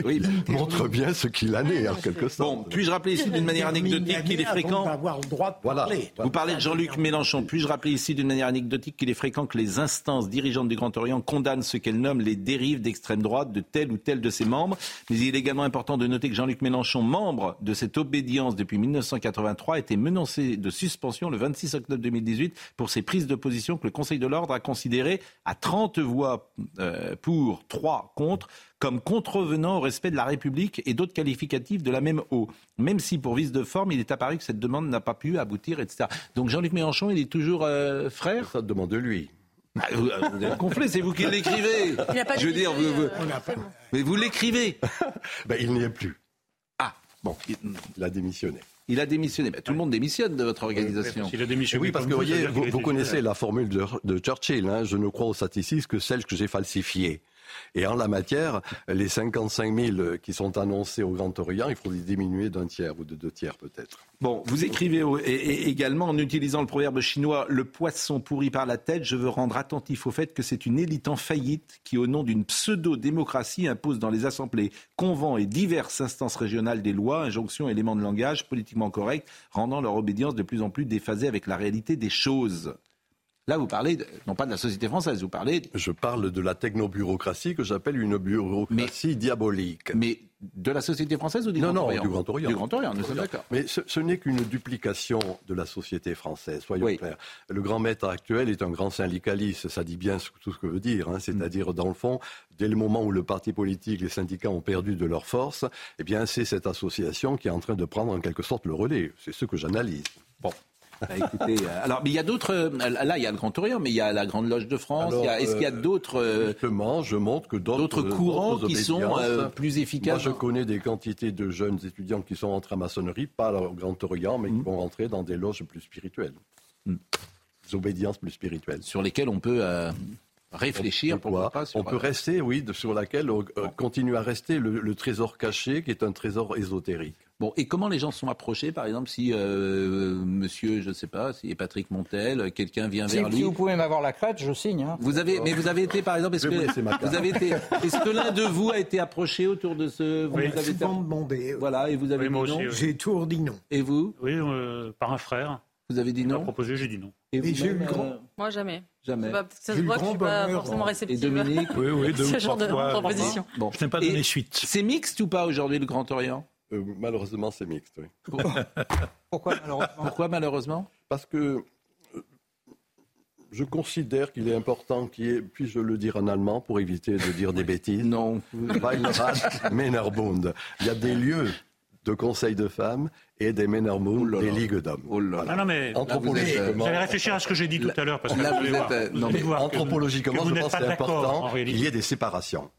Oui, bah, montre bien ce qu'il en est, en quelque sorte. Bon, puis-je rappeler ici d'une manière anecdotique qu'il est fréquent avoir le droit de Voilà. parler. Vous parlez de Jean-Luc Mélenchon. Puis-je rappeler ici d'une manière anecdotique qu'il est fréquent que les instances dirigeantes du Grand Orient condamnent ce qu'elles nomment les dérives d'extrême droite de tel ou tel de ses membres. Mais il est également important de noter que Jean-Luc Mélenchon, membre de cette obédience depuis 1983, a été menacé de suspension le 26 octobre 2018 pour ses prises de position que le Conseil de l'ordre a considérées à 30 voix euh, pour, 3 contre, comme contrevenant au respect de la République et d'autres qualificatifs de la même eau. Même si pour vice de forme, il est apparu que cette demande n'a pas pu aboutir, etc. Donc Jean-Luc Mélenchon, il est toujours euh, frère? Ça demande de lui. Ah, vous, euh, vous êtes gonflé, c'est vous qui l'écrivez. Il n'a pas Je veux dire, vous, vous- On n'a pas- mais vous l'écrivez. Ben, il n'y est plus. Ah, Bon, il a démissionné. il a démissionné. Ben, tout le monde démissionne de votre organisation. S'il a démissionné Oui, parce que vous voyez, vous, connaissez la formule de, de Churchill. hein, je ne crois aux statistiques que celles que j'ai falsifiées. Et en la matière, les 55 000 qui sont annoncés au Grand Orient, il faut les diminuer d'un tiers ou de deux tiers peut-être. Bon, vous écrivez également en utilisant le proverbe chinois le poisson pourri par la tête, je veux rendre attentif au fait que c'est une élite en faillite qui, au nom d'une pseudo-démocratie, impose dans les assemblées, convents et diverses instances régionales des lois, injonctions, éléments de langage politiquement corrects, rendant leur obédience de plus en plus déphasée avec la réalité des choses. Là, vous parlez, de- non pas de la société française, vous parlez, de- Je parle de la technobureaucratie que j'appelle une bureaucratie diabolique. mais de la société française ou du Non, Grand non, Orient du Grand Orient. Du Grand Orient, nous sommes d'accord. Mais ce, ce n'est qu'une duplication de la société française, soyons Oui. clairs. Le grand maître actuel est un grand syndicaliste, ça dit bien tout ce que veut dire. hein. C'est-à-dire, dans le fond, dès le moment où le parti politique, les syndicats ont perdu de leur force, eh bien, c'est cette association qui est en train de prendre en quelque sorte le relais. C'est ce que j'analyse. Bon. Bah, écoutez, euh, alors, mais il y a d'autres. euh, là, il y a le Grand Orient, mais il y a la Grande Loge de France. a- Est-ce qu'il y a euh, d'autres Justement, je montre que d'autres courants qui sont euh, plus efficaces Moi, je connais des quantités de jeunes étudiants qui sont entrés à maçonnerie, pas au Grand Orient, mais qui vont rentrer dans des loges plus spirituelles. Mm. Des obédiences plus spirituelles. sur lesquels on peut euh, réfléchir pourquoi pas sur, On peut rester, oui, de- sur laquelle euh, continue à rester le, le trésor caché, qui est un trésor ésotérique. Bon, et comment les gens sont approchés, par exemple, si euh, monsieur, je ne sais pas, si Patrick Montel, quelqu'un vient Si, vers si lui vous pouvez m'avoir la crête, je signe. hein. Vous avez, mais vous avez été, par exemple, est-ce vous que, vous avez été, est-ce que l'un de vous a été approché autour de ce, vous On m'a avez été- souvent demandé. voilà, et vous avez Oui, dit non aussi, oui. J'ai toujours dit non. Et vous Oui, euh, par un frère. Vous avez dit Il m'a non proposé, j'ai dit non. Et Mais j'ai eu vous-même, le grand- euh, Moi, jamais. Jamais. C'est pas- Ça se voit que je suis pas forcément Et réceptive. Dominique Oui, oui, deux Ce genre de proposition. Bon. Je n'ai pas Et donné suite. C'est mixte ou pas aujourd'hui le Grand Orient? Euh, malheureusement, c'est mixte, oui. Pourquoi malheureusement Pourquoi malheureusement? Parce que euh, je considère qu'il est important qu'il y ait, puis-je le dire en allemand pour éviter de dire des bêtises? Non. Männerbund. Il y a des lieux de conseil de femmes et des Männerbund, Oh des ligues d'hommes. Oh là là. Non, non, mais Anthropologiquement, vous allez réfléchir à ce que j'ai dit tout à l'heure. Parce que Là, vous vous êtes, voir. euh, Vous mais voir que- anthropologiquement, que vous je n'êtes pense pas que c'est important qu'il y ait des séparations.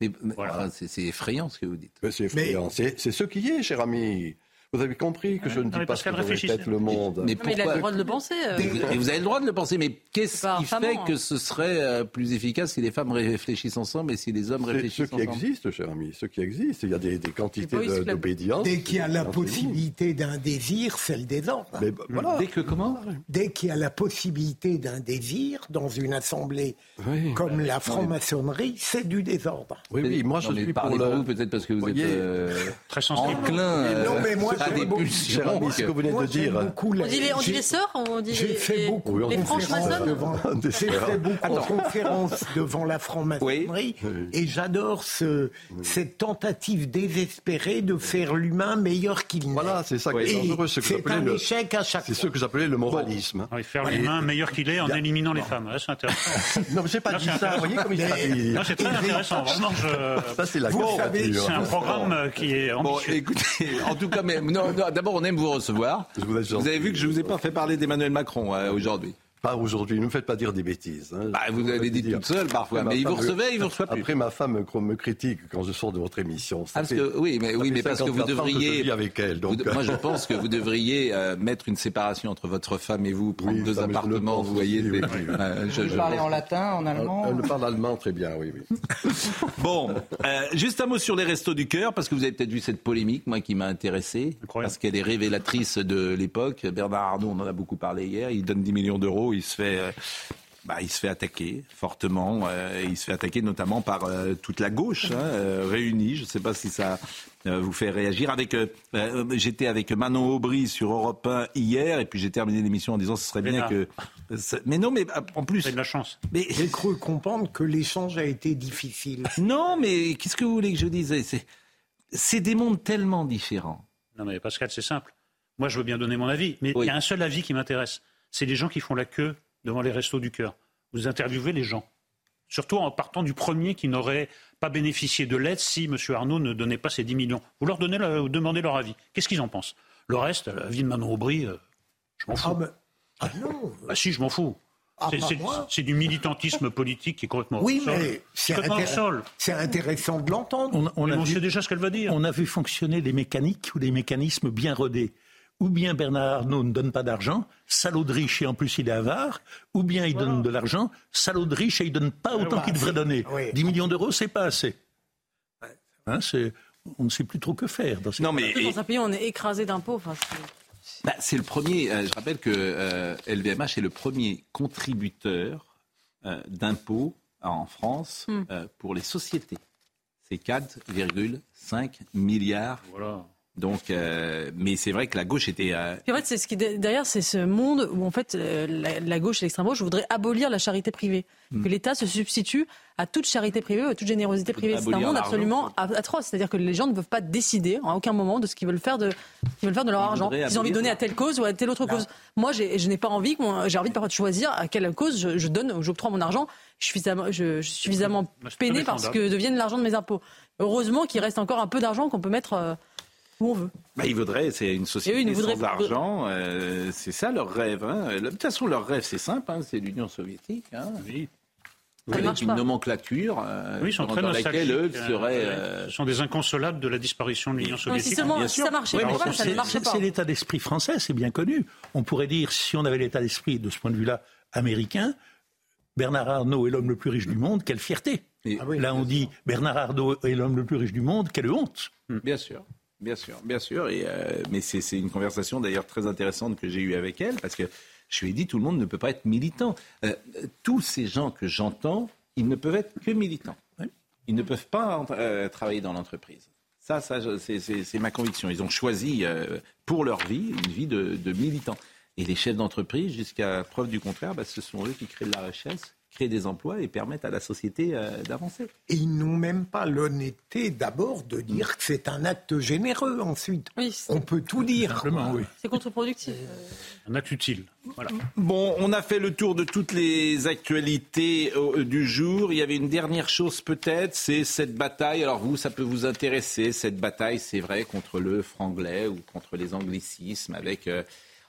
Mais- mais- Voilà. enfin, c'est effrayant ce que vous dites. Mais C'est effrayant. C'est c'est ce qui est, cher ami. Vous avez compris que je ne dis mais pas ce que être le monde. Mais il a le droit de le penser. euh. Et vous, et vous avez le droit de le penser, mais qu'est-ce qui fait infamant, que hein. ce serait euh, plus efficace si les femmes réfléchissent ensemble et si les hommes réfléchissent ceux qui ensemble existent, cher ami, ceux qui existent. Il y a des, des quantités d'obédience. Dès qu'il y a la possibilité d'un désir, c'est le désordre. Mais voilà. Dès que comment Dès qu'il y a la possibilité d'un désir dans une assemblée Oui. comme la franc-maçonnerie, c'est du désordre. Oui, oui, moi je Non, suis pour le... peut-être parce que vous Voyez, êtes euh, Très enclin euh, Non, mais moi, à j'aime des beaucoup- pulsions. Cher ami, ce que vous venez Moi, de dire. On dit les, on dit j'ai- les sœurs on dit J'ai les- fait beaucoup les Des j'ai fait beaucoup de conférences devant la franc-maçonnerie et j'adore ce, cette tentative désespérée de faire l'humain meilleur qu'il n'est. Voilà, c'est ça qui est dangereux. ce que C'est j'appelais un le- échec à chaque C'est fois. ce que j'appelais le moralisme. Oui, faire l'humain meilleur qu'il est en éliminant les femmes. Ouais, c'est intéressant. Non, mais j'ai pas dit c'est ça. Vous voyez comme il traduit. Non, c'est très intéressant. Vraiment, je- Ça, c'est la c'est un programme qui est Bon, ambitieux. écoutez, en tout cas, mais, non, non, d'abord, on aime vous recevoir. Je vous Vous avez vu que je ne vous ai pas fait parler d'Emmanuel Macron euh, aujourd'hui. Pas aujourd'hui, ne me faites pas dire des bêtises. hein. Bah, vous avez dit toute seule parfois, Après, mais il ma vous femme me- recevait, il vous reçoit plus. Après, ma femme me, critique quand je sors de votre émission. Ça Ah, parce fait- que, oui, mais, ça oui, mais parce que vous 54 ans je devriez. vis avec elle, donc, vous- moi, je pense que vous devriez euh, mettre une séparation entre votre femme et vous, prendre Oui, deux appartements, pense vous voyez. aussi, c'est- oui, oui. euh, je- Vous je parlez pense- en latin, en allemand Elle parle allemand très bien, oui, oui. Bon, euh, juste un mot sur les restos du cœur, parce que vous avez peut-être vu cette polémique, moi, qui m'a intéressé, Incroyable. parce qu'elle est révélatrice de l'époque. Bernard Arnault, on en a beaucoup parlé hier, il donne 10 millions d'euros, il se fait... euh, bah, il se fait attaquer fortement. euh, il se fait attaquer notamment par euh, toute la gauche hein, euh, réunie. Je ne sais pas si ça euh, vous fait réagir. Avec, j'étais avec Manon Aubry sur Europe 1 hier, et puis j'ai terminé l'émission en disant ce serait bien que. Mais non, mais ah, en plus. C'est de la chance. Mais J'ai cru comprendre que l'échange a été difficile. non, mais qu'est-ce que vous voulez que je dise? C'est- C'est des mondes tellement différents. Non, mais Pascal, c'est simple. Moi, je veux bien donner mon avis, mais Oui. il y a un seul avis qui m'intéresse. C'est les gens qui font la queue devant les restos du cœur. Vous interviewez les gens. Surtout en partant du premier qui n'aurait pas bénéficié de l'aide si M. Arnaud ne donnait pas ses 10 millions. Vous leur donnez le- vous demandez leur avis. Qu'est-ce qu'ils en pensent? Le reste, l'avis de Manon Aubry, euh, je m'en fous. Ah, ben, ah non. Bah si, je m'en fous. Ah, C'est- du militantisme politique qui est complètement Oui, hors mais c'est intér- intéressant de l'entendre. On, a on vu, sait déjà ce qu'elle va dire. on a vu fonctionner des mécaniques ou des mécanismes bien rodés. Ou bien Bernard Arnault ne donne pas d'argent, salaud de riche et en plus il est avare, ou bien il donne de l'argent, salaud de riche et il donne pas autant bah, qu'il devrait donner. oui. 10 millions d'euros, c'est pas assez. Hein, c'est- on ne sait plus trop que faire. Dans ces Non, mais Dans un pays on est écrasé d'impôts. Enfin, c'est- bah, c'est le premier. euh, je rappelle que euh, LVMH est le premier contributeur euh, d'impôts en France Hmm. euh, pour les sociétés. C'est 4,5 milliards. Voilà. Donc, euh, mais c'est vrai que la gauche était. euh, en fait, c'est ce qui derrière, c'est ce monde où en fait euh, la, la gauche et l'extrême gauche voudraient abolir la charité privée, Hmm. que l'État se substitue à toute charité privée, à toute générosité privée. C'est un monde absolument a- atroce. C'est-à-dire que les gens ne peuvent pas décider à aucun moment de ce qu'ils veulent faire de, ce qu'ils veulent faire de leur Ils argent. Ils ont envie de donner à telle cause ou à telle autre cause. Moi, j'ai- je n'ai pas envie, j'ai envie de parfois de choisir à quelle cause je, je donne, ou j'octroie mon argent. Je suis suffisamment, je, je suis suffisamment c'est peiné parce défendable. que devienne l'argent de mes impôts. Heureusement qu'il reste encore un peu d'argent qu'on peut mettre euh, où on veut. Bah, ils voudraient, c'est une société Et eux, sans voudraient- argent. euh, c'est ça leur rêve. hein. De toute façon, leur rêve, c'est simple. hein, c'est l'Union soviétique. hein. Oui. Marche une pas. nomenclature euh, Oui, ils sont dans, très dans laquelle eux seraient. euh, euh, Ce sont des inconsolables de la disparition de l'Union Non, mais soviétique. si seulement bien si sûr. ça marchait Oui, pas, ça ne marchait pas. C'est l'état d'esprit français, c'est bien connu. On pourrait dire, si on avait l'état d'esprit de ce point de vue-là américain, Bernard Arnault est l'homme le plus riche du monde, quelle fierté. Et- Ah oui, Là, on dit Bernard Arnault est l'homme le plus riche du monde, quelle honte. Bien sûr. Bien sûr, bien sûr. Et, euh, mais c'est une conversation d'ailleurs très intéressante que j'ai eue avec elle parce que je lui ai dit tout le monde ne peut pas être militant. Euh, tous ces gens que j'entends, ils ne peuvent être que militants. Ils ne peuvent pas euh, travailler dans l'entreprise. Ça, ça c'est- ma conviction. Ils ont choisi pour leur vie une vie de, de militants. Et les chefs d'entreprise, jusqu'à preuve du contraire, bah, ce sont eux qui créent de la richesse, créent des emplois et permettent à la société euh, d'avancer. Et ils n'ont même pas l'honnêteté d'abord de dire que c'est un acte généreux ensuite. On peut tout dire. C'est contre-productif. Un acte utile. Voilà. Bon, on a fait le tour de toutes les actualités euh, du jour. Il y avait une dernière chose peut-être, c'est cette bataille. Alors vous, ça peut vous intéresser, cette bataille, c'est vrai, contre le franglais ou contre les anglicismes avec... euh,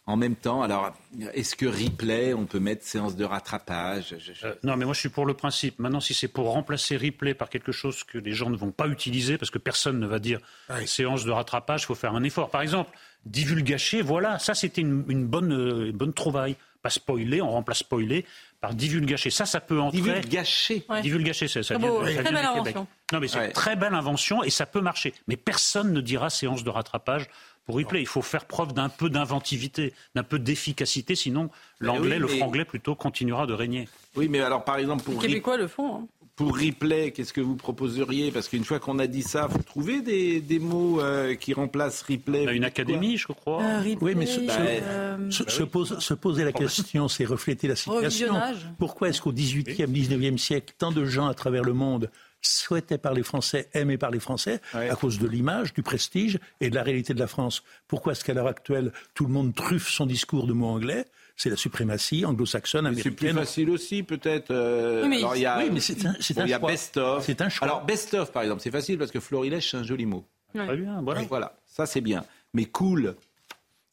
en même temps, alors, est-ce que replay, on peut mettre séance de rattrapage? Je- je- Euh, non, mais moi je suis pour le principe. Maintenant, si c'est pour remplacer replay par quelque chose que les gens ne vont pas utiliser, parce que personne ne va dire séance de rattrapage, il faut faire un effort. Par exemple, divulgacher, voilà, ça c'était une, une bonne, euh, une bonne trouvaille. Pas spoiler, on remplace spoiler par divulgacher. Ça, ça peut entrer. Divulgacher. Ouais. Divulgacher, ça, ça Très vient, ça très belle invention. Non, mais c'est une très belle invention et ça peut marcher. Mais personne ne dira séance de rattrapage pour replay. Il faut faire preuve d'un peu d'inventivité, d'un peu d'efficacité, sinon l'anglais, oui, le mais- franglais plutôt continuera de régner. Oui, mais alors par exemple pour Les Québécois le font. hein. Pour replay, qu'est-ce que vous proposeriez? Parce qu'une fois qu'on a dit ça, faut trouver des, des mots euh, qui remplacent replay. A une académie, je crois. Euh, replay, Oui, mais se, se- euh, se- se pose- se poser la question, c'est refléter la situation. Pourquoi est-ce qu'au XVIIIe, XIXe siècle, tant de gens à travers le monde souhaitaient parler français, aimaient parler français, à cause de l'image, du prestige et de la réalité de la France Pourquoi est-ce qu'à l'heure actuelle, tout le monde truffe son discours de mots anglais? C'est la suprématie anglo-saxonne, C'est plus américaine. facile aussi, peut-être. euh, Oui, mais- alors, il y a, oui, mais c'est un- bon, un il y a choix. best of. C'est un choix. Alors best of, par exemple, c'est facile parce que florilège, c'est un joli mot. Ouais. Très bien, voilà. Voilà, ça c'est bien. Mais cool,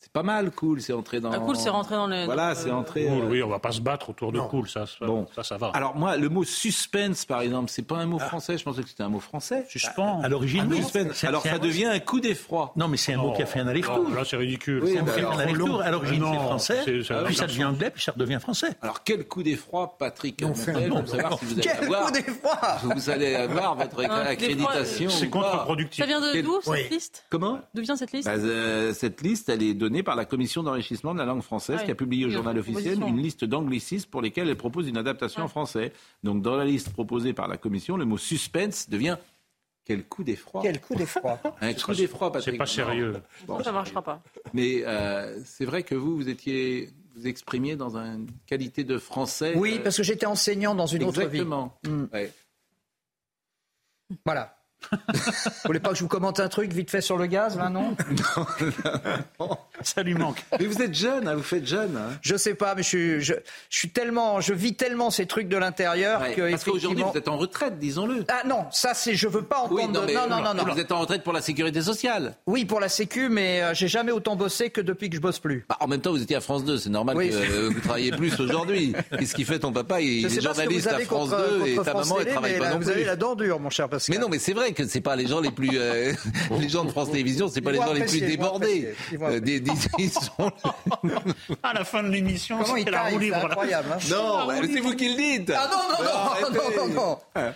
c'est pas mal. Cool, c'est entré dans. Ah, cool, c'est rentré dans le. Voilà, c'est entré. Cool, euh, oui, on va pas se battre autour de cool, ça, ça, Bon. ça, ça va. Alors moi, le mot suspense, par exemple, c'est pas un Ah. mot français. Je pensais que c'était un mot français. Suspens. À l'origine, Un oui. suspense. C'est- Alors c'est ça un- devient un coup d'effroi. Non, mais c'est un mot qui a fait un aller-retour. Oh, là, c'est ridicule. Oui, C'est un bah mot qui a fait alors, un aller-retour. À l'origine, Non, c'est français, c'est- c'est- puis ça devient anglais, puis ça redevient français. Alors quel coup d'effroi, Patrick un savoir si vous allez Quel coup d'effroi vous allez avoir votre accréditation. C'est contre-productif. Ça vient de d'où cette liste? Comment? D'où vient cette liste? Bah, euh, cette liste, elle est donnée par la Commission d'enrichissement de la langue française Ah qui a publié au journal officiel une liste d'anglicismes pour lesquels elle propose une adaptation en français. Donc dans la liste proposée par la Commission, le mot suspense devient quel coup d'effroi Quel coup d'effroi. Un coup d'effroi, Patrick. C'est pas sérieux. Bon. Ça marchera pas. Mais euh, c'est vrai que vous, vous étiez, vous exprimiez dans une qualité de français. Oui, euh, parce que j'étais enseignant dans une autre vie. Exactement. Mm. Ouais. Voilà. Vous voulez pas que je vous commente un truc vite fait sur le gaz, là, non? Ça lui manque. Mais vous êtes jeune, hein, vous faites jeune. hein. Je sais pas, mais je suis, je, je suis tellement, je vis tellement ces trucs de l'intérieur Ouais, que Parce qu'aujourd'hui, vous êtes en retraite, disons-le. Ah non, ça c'est, je veux pas Oui, entendre. de- mais non, non, non, non. Vous êtes en retraite pour la sécurité sociale. Oui, pour la Sécu, mais euh, j'ai jamais autant bossé que depuis que je bosse plus. Bah, en même temps, vous étiez à France 2, c'est normal Oui. que euh, vous travaillez plus aujourd'hui. Qu'est-ce qui fait ton papa? Il est journaliste vous à France contre, 2 et ta France maman, elle travaille pas là, non vous plus. avez la dent dure, mon cher Pascal. Mais non, mais c'est vrai que c'est pas les gens les plus, euh, les gens de France Télévisions, c'est pas les gens les plus débordés. Euh, des- des- ils sont- À la fin de l'émission, c'est la roue c'est libre. incroyable. hein. Non, bah, c'est vous qui le dites. Ah non, non, non, arrêtez. non, non, non. Euh,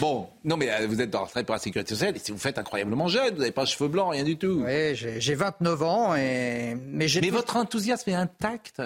Bon, non, mais euh, vous êtes en retraite pour la sécurité sociale et si vous faites incroyablement jeune, vous n'avez pas cheveux blancs, rien du tout. Oui, j'ai j'ai 29 ans et mais j'ai Mais tout- votre enthousiasme est intact.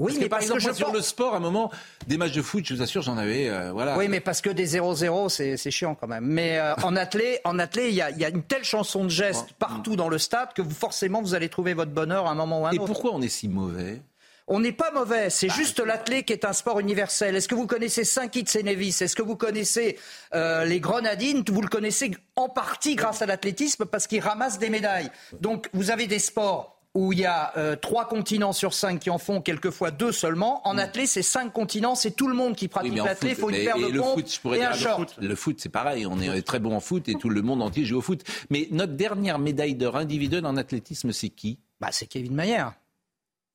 Oui, parce mais que par parce exemple, que je moi, sur pense- le sport, à un moment, des matchs de foot, je vous assure, j'en avais, euh, voilà. Oui, mais parce que des 0-0, c'est c'est chiant quand même. Mais euh, en athlé, en athlé, il y a, y a une telle chanson de gestes partout dans le stade que vous, forcément vous allez trouver votre bonheur à un moment ou à un Et autre. pourquoi on est si mauvais? On n'est pas mauvais, c'est Bah, juste l'athlé qui est un sport universel. Est-ce que vous connaissez Saint-Kitts et Nevis Est-ce que vous connaissez euh, les Grenadines? Vous le connaissez en partie grâce à l'athlétisme parce qu'ils ramassent des médailles. Donc vous avez des sports où il y a euh, trois continents sur cinq qui en font quelquefois deux seulement. En athlé, c'est cinq continents, c'est tout le monde qui. Oui, pratique l'athlé. Il faut une paire et de le pompes foot, je pourrais et dire un short. Le foot, c'est pareil. On est très bon en foot et tout le monde entier joue au foot. Mais notre dernière médaille d'or individuelle en athlétisme, c'est qui? Bah, c'est Kevin Mayer.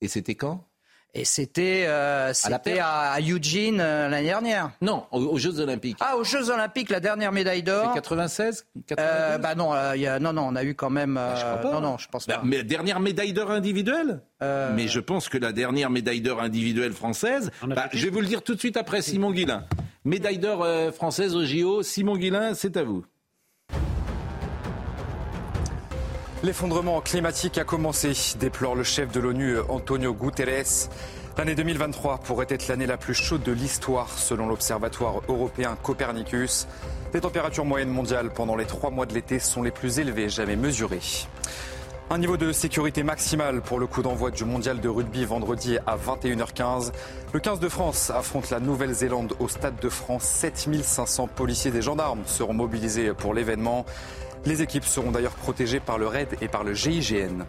Et c'était quand? Et c'était euh, à, à Eugene euh, l'année dernière. Non, aux, aux Jeux Olympiques. Ah, aux Jeux Olympiques, la dernière médaille d'or. C'est 96 Euh, bah non, euh, il y a, non, non, on a eu quand même. euh, je crois pas. non, non, je pense Bah, pas. mais dernière médaille d'or individuelle Euh, Mais je pense que la dernière médaille d'or individuelle française, bah, je vais vous le dire tout de suite après Simon Guillain. Médaille d'or euh, française au JO, Simon Guillain, c'est à vous. L'effondrement climatique a commencé, déplore le chef de l'ONU Antonio Guterres. L'année 2023 pourrait être l'année la plus chaude de l'histoire selon l'Observatoire européen Copernicus. Les températures moyennes mondiales pendant les trois mois de l'été sont les plus élevées jamais mesurées. Un niveau de sécurité maximal pour le coup d'envoi du mondial de rugby vendredi à 21h15. Le 15 de France affronte la Nouvelle-Zélande au Stade de France. 7500 policiers et gendarmes seront mobilisés pour l'événement. Les équipes seront d'ailleurs protégées par le RAID et par le GIGN.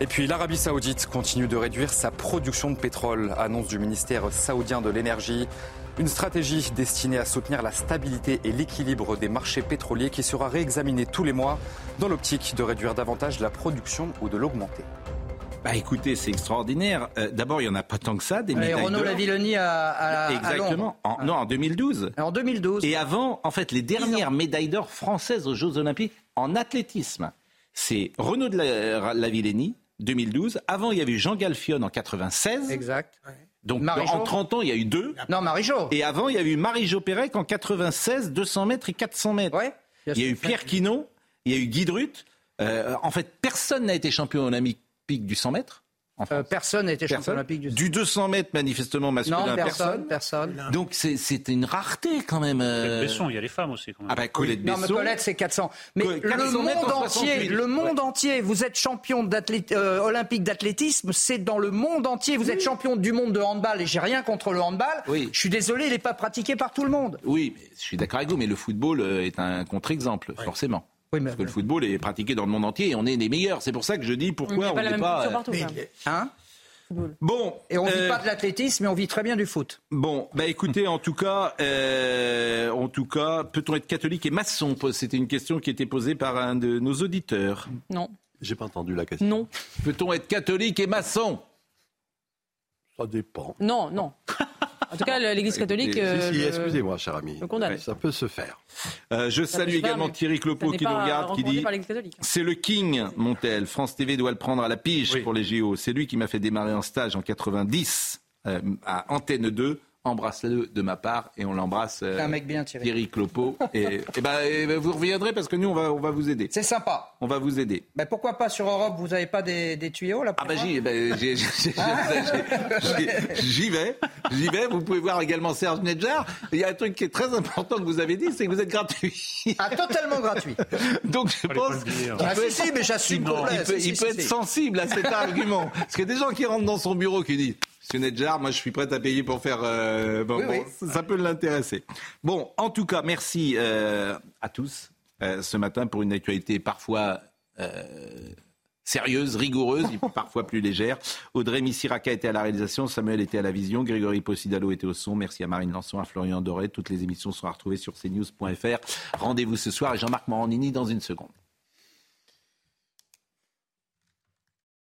Et puis l'Arabie saoudite continue de réduire sa production de pétrole, annonce du ministère saoudien de l'énergie. Une stratégie destinée à soutenir la stabilité et l'équilibre des marchés pétroliers qui sera réexaminée tous les mois dans l'optique de réduire davantage la production ou de l'augmenter. Bah écoutez, c'est extraordinaire. Euh, D'abord, il n'y en a pas tant que ça, des médailles Renaud d'or. Lavillenie à, à, Exactement. En- non, en 2012. En 2012. Et avant, en fait, les dernières médailles d'or françaises aux Jeux Olympiques en athlétisme, c'est Renaud de la, Lavillenie, 2012. Avant, il y avait eu Jean Galfion en 96. Exact. Donc Marie-Jo. en 30 ans, il y a eu deux. Non, Marie-Jo. Et avant, il y a eu Marie-Jo Pérec en 96, 200 mètres et 400 mètres. il y a eu Pierre Quinon, il y a eu Guy Drut. Euh, en fait, personne n'a été champion olympique du 100 mètres. Euh, personne n'a été champion olympique du Du 200 mètres, manifestement masculin, Non, personne, personne. Donc c'est une rareté quand même. euh. Besson, il y a les femmes aussi. Quand même. Ah bah Colette Non, mais Besson. Colette, c'est 400. Mais Co- le 400 mètres monde en entier, 68. le monde entier, vous êtes champion euh, olympique d'athlétisme, c'est dans le monde entier. Vous êtes champion du monde de handball et j'ai rien contre le handball. Oui. Je suis désolé, il n'est pas pratiqué par tout le monde. Oui, mais je suis d'accord avec vous, mais le football euh, est un contre-exemple, forcément. Parce que le football est pratiqué dans le monde entier et on est les meilleurs. C'est pour ça que je dis pourquoi on pas la n'est même pas. euh, partout. même. Hein? Bon. Et on ne vit euh, pas de l'athlétisme, mais on vit très bien du foot. Bon, bah écoutez, en tout cas, euh, en tout cas, peut-on être catholique et maçon? C'était une question qui était posée par un de nos auditeurs. Non. J'ai pas entendu la question. Non. Peut-on être catholique et maçon? Ça dépend. Non, non. En tout cas, l'Église catholique. Si, euh, si, le- excusez-moi, cher ami. le condamne. Ça peut se faire. Euh, je Ça salue également Thierry ça Clopo n'est qui nous regarde, qui dit. C'est le King, Montel. France TV doit le prendre à la pige pour les JO. C'est lui qui m'a fait démarrer en stage en 90 euh, à Antenne 2. Embrasse-le de ma part et on l'embrasse. euh, C'est un mec bien, Thierry. Clopo. et, et ben, et ben, vous reviendrez parce que nous, on va, on va vous aider. C'est sympa. On va vous aider. Ben pourquoi pas sur Europe, vous n'avez pas des, des tuyaux là Ah bah j'y ben, j'y vais, j'y vais. Vous pouvez voir également Serge Nedjar. Il y a un truc qui est très important que vous avez dit, c'est que vous êtes gratuit. Ah, totalement gratuit. Donc je pense Ah, si, si, mais j'assume. Il peut, Si, il si, peut si, être si. sensible à cet argument. Parce qu'il y a des gens qui rentrent dans son bureau qui disent Monsieur Nedjar, moi je suis prêt à payer pour faire. euh, bon, Oui, bon, oui. Ça peut l'intéresser. Bon, en tout cas, merci euh, à tous euh, ce matin pour une actualité parfois. sérieuse, rigoureuse, et parfois plus légère. Audrey Missiraka était à la réalisation, Samuel était à la vision, Grégory Possidalo était au son. Merci à Marine Lançon, à Florian Doré. Toutes les émissions sont à retrouver sur cnews.fr. Rendez-vous ce soir et Jean-Marc Morandini dans une seconde.